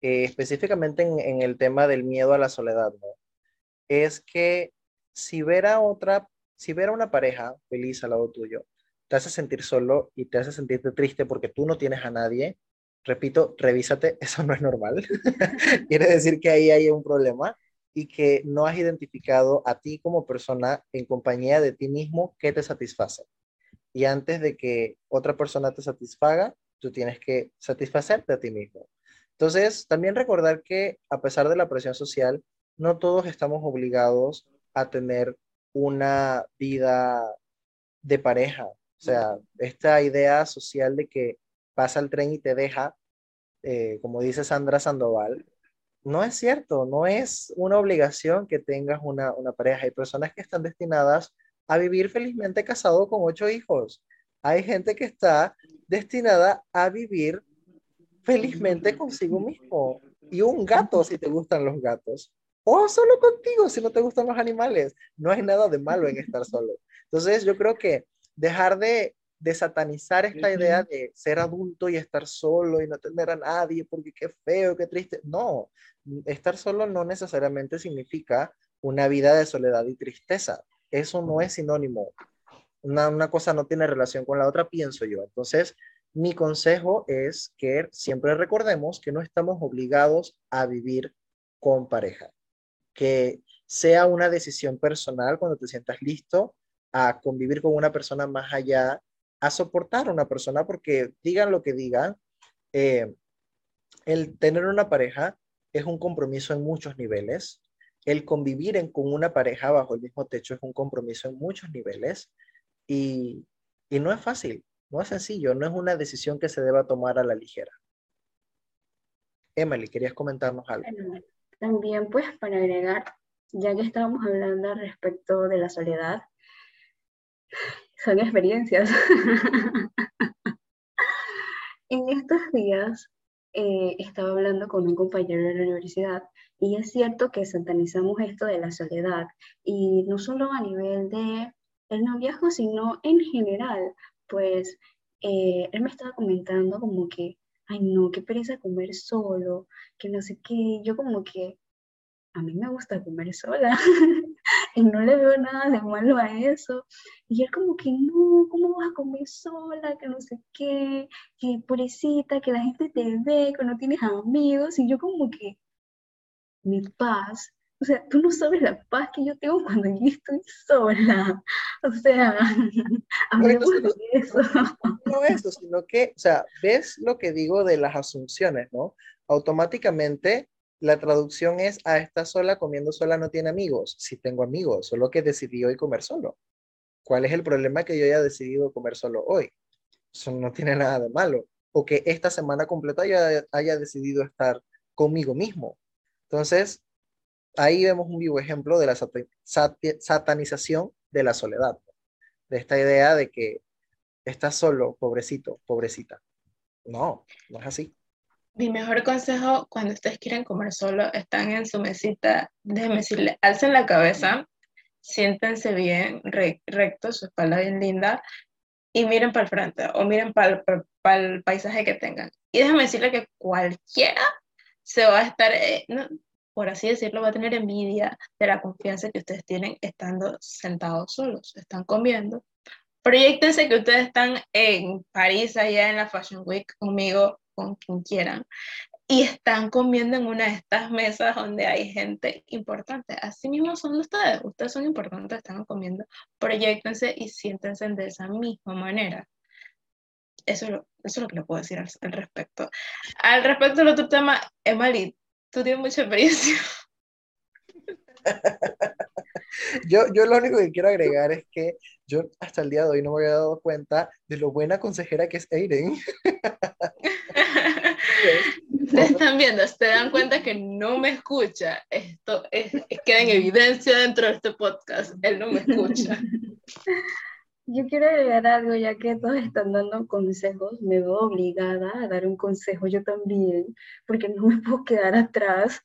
eh, específicamente en, el tema del miedo a la soledad, ¿no? Es que si ver a otra, si ver a una pareja feliz al lado tuyo, te hace sentir solo y te hace sentirte triste porque tú no tienes a nadie, repito, revísate, eso no es normal. Quiere decir que ahí hay un problema y que no has identificado a ti como persona en compañía de ti mismo que te satisface. Y antes de que otra persona te satisfaga, tú tienes que satisfacerte a ti mismo. Entonces, también recordar que a pesar de la presión social, no todos estamos obligados a tener una vida de pareja. O sea, esta idea social de que pasa el tren y te deja, eh, como dice Sandra Sandoval, no es cierto, no es una obligación que tengas una, una pareja. Hay personas que están destinadas a vivir felizmente casado con ocho hijos. Hay gente que está destinada a vivir felizmente consigo mismo. Y un gato si te gustan los gatos. O solo contigo si no te gustan los animales. No hay nada de malo en estar solo. Entonces yo creo que dejar de, de satanizar esta idea de ser adulto y estar solo y no tener a nadie porque qué feo, qué triste. No, estar solo no necesariamente significa una vida de soledad y tristeza. Eso no es sinónimo. Una, una cosa no tiene relación con la otra, pienso yo. Entonces, mi consejo es que siempre recordemos que no estamos obligados a vivir con pareja, que sea una decisión personal cuando te sientas listo a convivir con una persona más allá, a soportar a una persona, porque digan lo que digan, eh, el tener una pareja es un compromiso en muchos niveles, el convivir en, con una pareja bajo el mismo techo es un compromiso en muchos niveles y, y no es fácil. No es sencillo, no es una decisión que se deba tomar a la ligera. Emily, ¿querías comentarnos algo? También, pues, para agregar, ya que estábamos hablando respecto de la soledad, son experiencias. en estos días eh, estaba hablando con un compañero de la universidad y es cierto que satanizamos esto de la soledad y no solo a nivel de el noviazgo, sino en general, pues eh, él me estaba comentando como que, ay no, qué pereza comer solo, que no sé qué, yo como que, a mí me gusta comer sola y no le veo nada de malo a eso. Y él como que, no, ¿cómo vas a comer sola? Que no sé qué, que pobrecita, que la gente te ve, que no tienes amigos. Y yo como que, mi paz o sea, tú no sabes la paz que yo tengo cuando yo estoy sola. O sea, hablemos de eso. No eso, sino que, o sea, ves lo que digo de las asunciones, ¿no? Automáticamente la traducción es, a ah, esta sola, comiendo sola, no tiene amigos. Sí tengo amigos, solo que decidí hoy comer solo. ¿Cuál es el problema que yo haya decidido comer solo hoy? Eso no tiene nada de malo. O que esta semana completa haya, haya decidido estar conmigo mismo. Entonces, ahí vemos un vivo ejemplo de la satanización de la soledad, de esta idea de que estás solo, pobrecito, pobrecita. No, no es así. Mi mejor consejo cuando ustedes quieren comer solo, están en su mesita, déjenme decirle, alcen la cabeza, siéntense bien, recto, su espalda bien linda, y miren para el frente o miren para el, paisaje que tengan. Y déjenme decirle que cualquiera se va a estar, eh, por así decirlo, va a tener envidia de la confianza que ustedes tienen estando sentados solos, están comiendo. Proyectense que ustedes están en París, allá en la Fashion Week, conmigo, con quien quieran, y están comiendo en una de estas mesas donde hay gente importante. Así mismo son ustedes, ustedes son importantes, están comiendo. Proyectense y siéntense de esa misma manera. Eso eso es lo que le puedo decir al, al respecto. Al respecto del otro tema, Emily, tú tienes mucha experiencia. Yo, yo lo único que quiero agregar es que yo hasta el día de hoy no me había dado cuenta de lo buena consejera que es Aiden. Te están viendo, se dan cuenta que no me escucha. Esto es, queda en evidencia dentro de este podcast. Él no me escucha. Yo quiero agregar algo, ya que todos están dando consejos, me veo obligada a dar un consejo yo también, porque no me puedo quedar atrás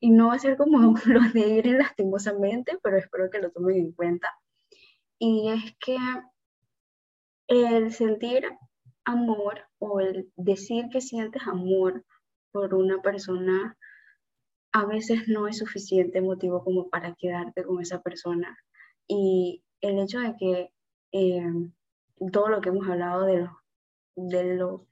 y no va a ser como los de ir lastimosamente, pero espero que lo tomen en cuenta. Y es que el sentir amor o el decir que sientes amor por una persona a veces no es suficiente motivo como para quedarte con esa persona. Y el hecho de que eh, todo lo que hemos hablado de lo, de lo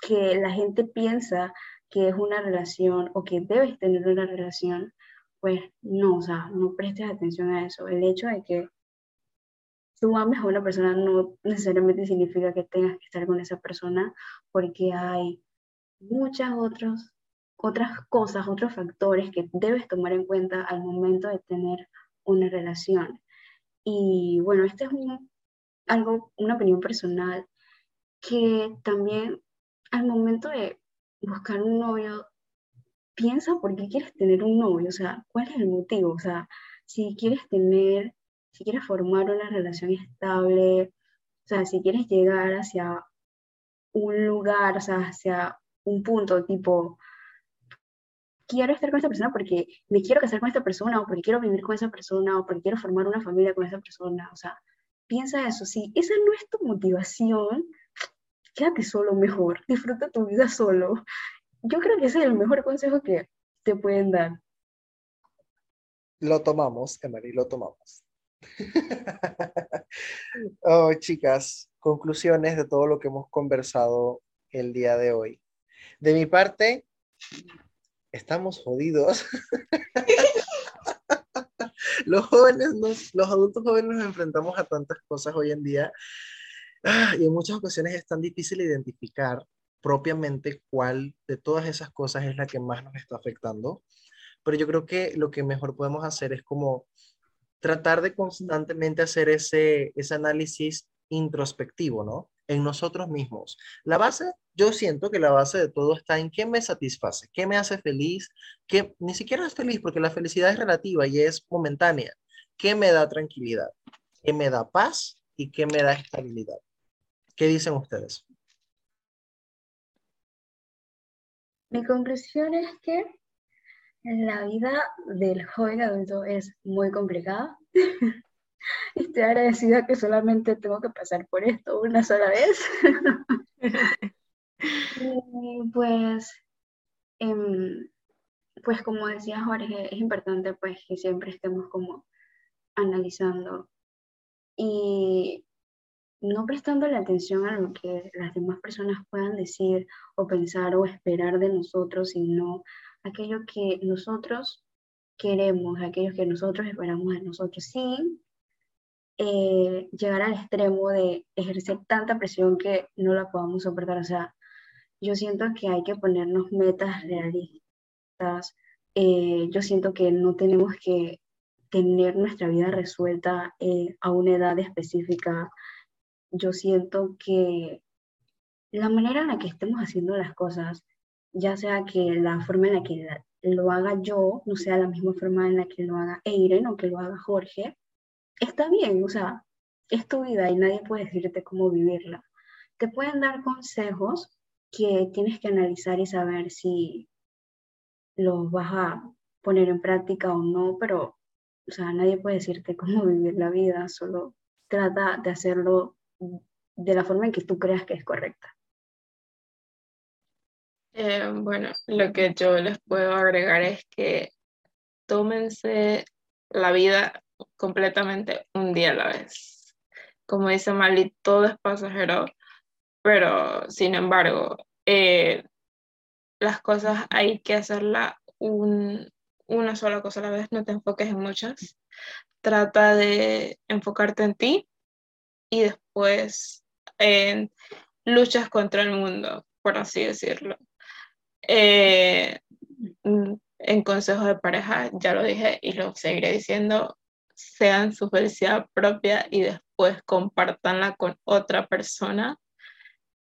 que la gente piensa que es una relación o que debes tener una relación, pues no, o sea, no prestes atención a eso. El hecho de que tú ames a una persona no necesariamente significa que tengas que estar con esa persona porque hay muchas otros, otras cosas, otros factores que debes tomar en cuenta al momento de tener una relación. Y bueno, este es algo, una opinión personal que también al momento de buscar un novio, piensa por qué quieres tener un novio, o sea, cuál es el motivo, o sea, si quieres tener, si quieres formar una relación estable, o sea, si quieres llegar hacia un lugar, o sea, hacia un punto tipo, quiero estar con esta persona porque me quiero casar con esta persona, o porque quiero vivir con esa persona, o porque quiero formar una familia con esa persona, o sea, piensa eso, si esa no es tu motivación, quédate solo mejor, disfruta tu vida solo. Yo creo que ese es el mejor consejo que te pueden dar. Lo tomamos, Emily, lo tomamos. oh, chicas, conclusiones de todo lo que hemos conversado el día de hoy. De mi parte, estamos jodidos. los jóvenes, los adultos jóvenes nos enfrentamos a tantas cosas hoy en día Ah, y en muchas ocasiones es tan difícil identificar propiamente cuál de todas esas cosas es la que más nos está afectando. Pero yo creo que lo que mejor podemos hacer es como tratar de constantemente hacer ese, ese análisis introspectivo, ¿no? En nosotros mismos. La base, yo siento que la base de todo está en qué me satisface, qué me hace feliz, que ni siquiera es feliz porque la felicidad es relativa y es momentánea, qué me da tranquilidad, qué me da paz y qué me da estabilidad. ¿Qué dicen ustedes? Mi conclusión es que la vida del joven adulto es muy complicada. Estoy agradecida que solamente tengo que pasar por esto una sola vez. pues, em, pues como decía Jorge, es importante pues que siempre estemos como analizando y no prestando la atención a lo que las demás personas puedan decir o pensar o esperar de nosotros, sino aquello que nosotros queremos, aquello que nosotros esperamos de nosotros, sin eh, llegar al extremo de ejercer tanta presión que no la podamos soportar. O sea, yo siento que hay que ponernos metas realistas. Eh, yo siento que no tenemos que tener nuestra vida resuelta eh, a una edad específica yo siento que la manera en la que estemos haciendo las cosas, ya sea que la forma en la que lo haga yo no sea la misma forma en la que lo haga Eiren o que lo haga Jorge, está bien, o sea, es tu vida y nadie puede decirte cómo vivirla. Te pueden dar consejos que tienes que analizar y saber si los vas a poner en práctica o no, pero, o sea, nadie puede decirte cómo vivir la vida, solo trata de hacerlo de la forma en que tú creas que es correcta. Eh, bueno, lo que yo les puedo agregar es que tómense la vida completamente un día a la vez. Como dice Mali, todo es pasajero, pero sin embargo, eh, las cosas hay que hacerla una sola cosa a la vez, no te enfoques en muchas. Trata de enfocarte en ti y después en luchas contra el mundo, por así decirlo. Eh, en consejos de pareja, ya lo dije y lo seguiré diciendo, sean su felicidad propia y después compartanla con otra persona.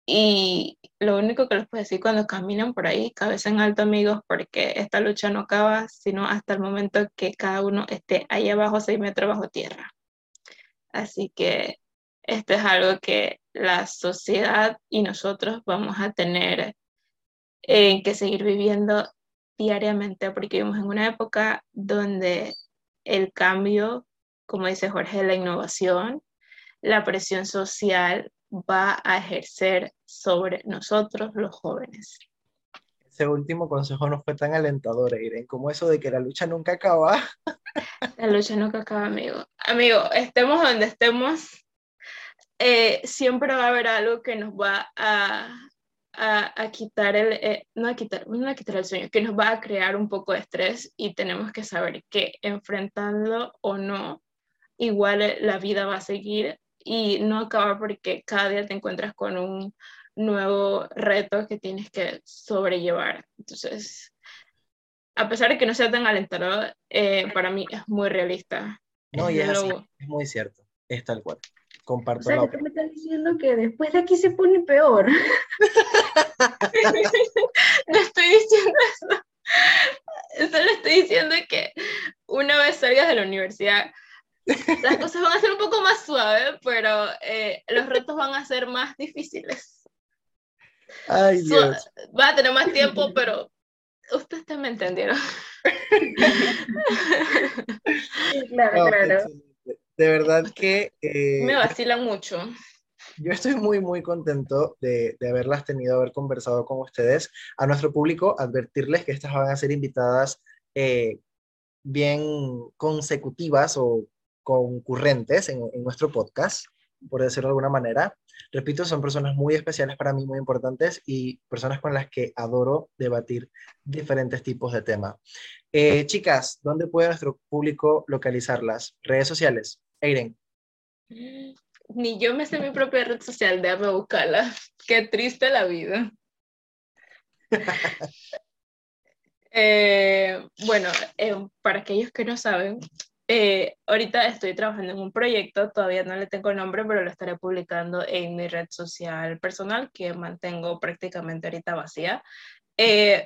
Y lo único que les puedo decir cuando caminan por ahí, cabeza en alto amigos, porque esta lucha no acaba, sino hasta el momento que cada uno esté ahí abajo, seis metros bajo tierra. Así que esto es algo que la sociedad y nosotros vamos a tener eh, que seguir viviendo diariamente, porque vivimos en una época donde el cambio, como dice Jorge, la innovación, la presión social va a ejercer sobre nosotros los jóvenes. Ese último consejo no fue tan alentador, Irene, como eso de que la lucha nunca acaba. La lucha nunca acaba, amigo. Amigo, estemos donde estemos, eh, siempre va a haber algo que nos va a, a, quitar el, eh, no a quitar, no a quitar el sueño, que nos va a crear un poco de estrés y tenemos que saber que enfrentando o no, igual eh, la vida va a seguir y no acaba porque cada día te encuentras con un nuevo reto que tienes que sobrellevar. Entonces, a pesar de que no sea tan alentador, eh, para mí es muy realista. No, y es, es muy cierto, es tal cual. Comparto o sea, que me estás diciendo que después de aquí se pone peor. no estoy diciendo eso. Solo estoy diciendo que una vez salgas de la universidad, las cosas van a ser un poco más suaves, pero eh, los retos van a ser más difíciles. Ay, Dios. va a tener más tiempo, pero ustedes me entendieron. claro, claro de verdad que... Eh, Me vacila mucho. Yo estoy muy, muy contento de, de, haberlas tenido, haber conversado con ustedes. A nuestro público, advertirles que estas van a ser invitadas eh, bien consecutivas o concurrentes en, en, nuestro podcast, por decirlo de alguna manera. Repito, son personas muy especiales para mí, muy importantes y personas con las que adoro debatir diferentes tipos de temas. Eh, chicas, ¿dónde puede nuestro público localizarlas? Redes sociales. Eiren. Ni yo me sé mi propia red social, déjame buscarla. Qué triste la vida. Eh, bueno, eh, para aquellos que no saben, eh, ahorita estoy trabajando en un proyecto, todavía no le tengo nombre, pero lo estaré publicando en mi red social personal que mantengo prácticamente ahorita vacía.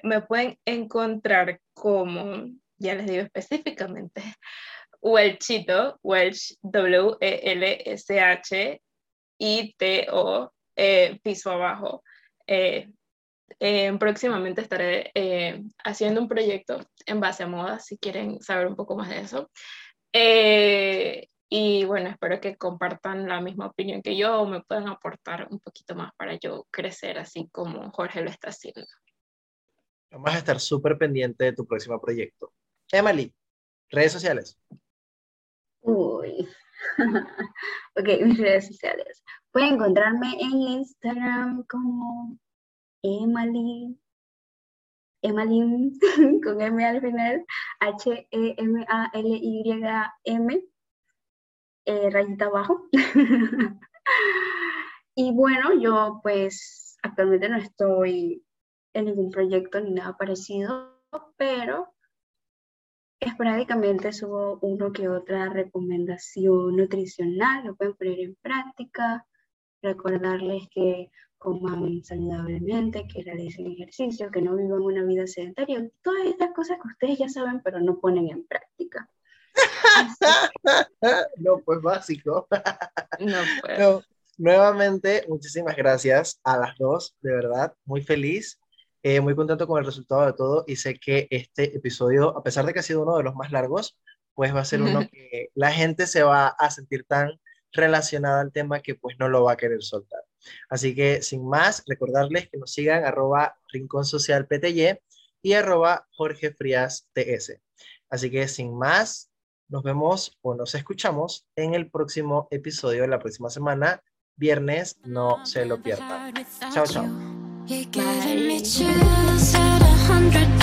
me pueden encontrar como, ya les digo específicamente, Welchito, Welch, W-E-L-S-H-I-T-O, eh, piso abajo. Eh, eh, próximamente estaré haciendo un proyecto en base a moda, si quieren saber un poco más de eso. y bueno, espero que compartan la misma opinión que yo o me puedan aportar un poquito más para yo crecer así como Jorge lo está haciendo. Vamos a estar súper pendiente de tu próximo proyecto. Emily, redes sociales. Uy. ok, mis redes sociales. Pueden encontrarme en Instagram como Emily, Emily con M al final, H-E-M-A-L-Y-M, eh, rayita abajo. y bueno, yo pues actualmente no estoy en ningún proyecto ni nada parecido, pero Esporádicamente subo uno que otra recomendación nutricional, lo pueden poner en práctica, recordarles que coman saludablemente, que realicen ejercicio, que no vivan una vida sedentaria, todas estas cosas que ustedes ya saben pero no ponen en práctica. no, pues básico. no, pues. nuevamente, muchísimas gracias a las dos, de verdad, muy feliz eh, muy contento con el resultado de todo y sé que este episodio, a pesar de que ha sido uno de los más largos, pues va a ser uno que la gente se va a sentir tan relacionada al tema que pues no lo va a querer soltar. Así que sin más, recordarles que nos sigan arroba Rincón Social PTY y arroba Jorge Frías TS. Así que sin más, nos vemos o nos escuchamos en el próximo episodio de la próxima semana, viernes, no se lo pierdan. Chao, chao. You're giving me chills at a hundred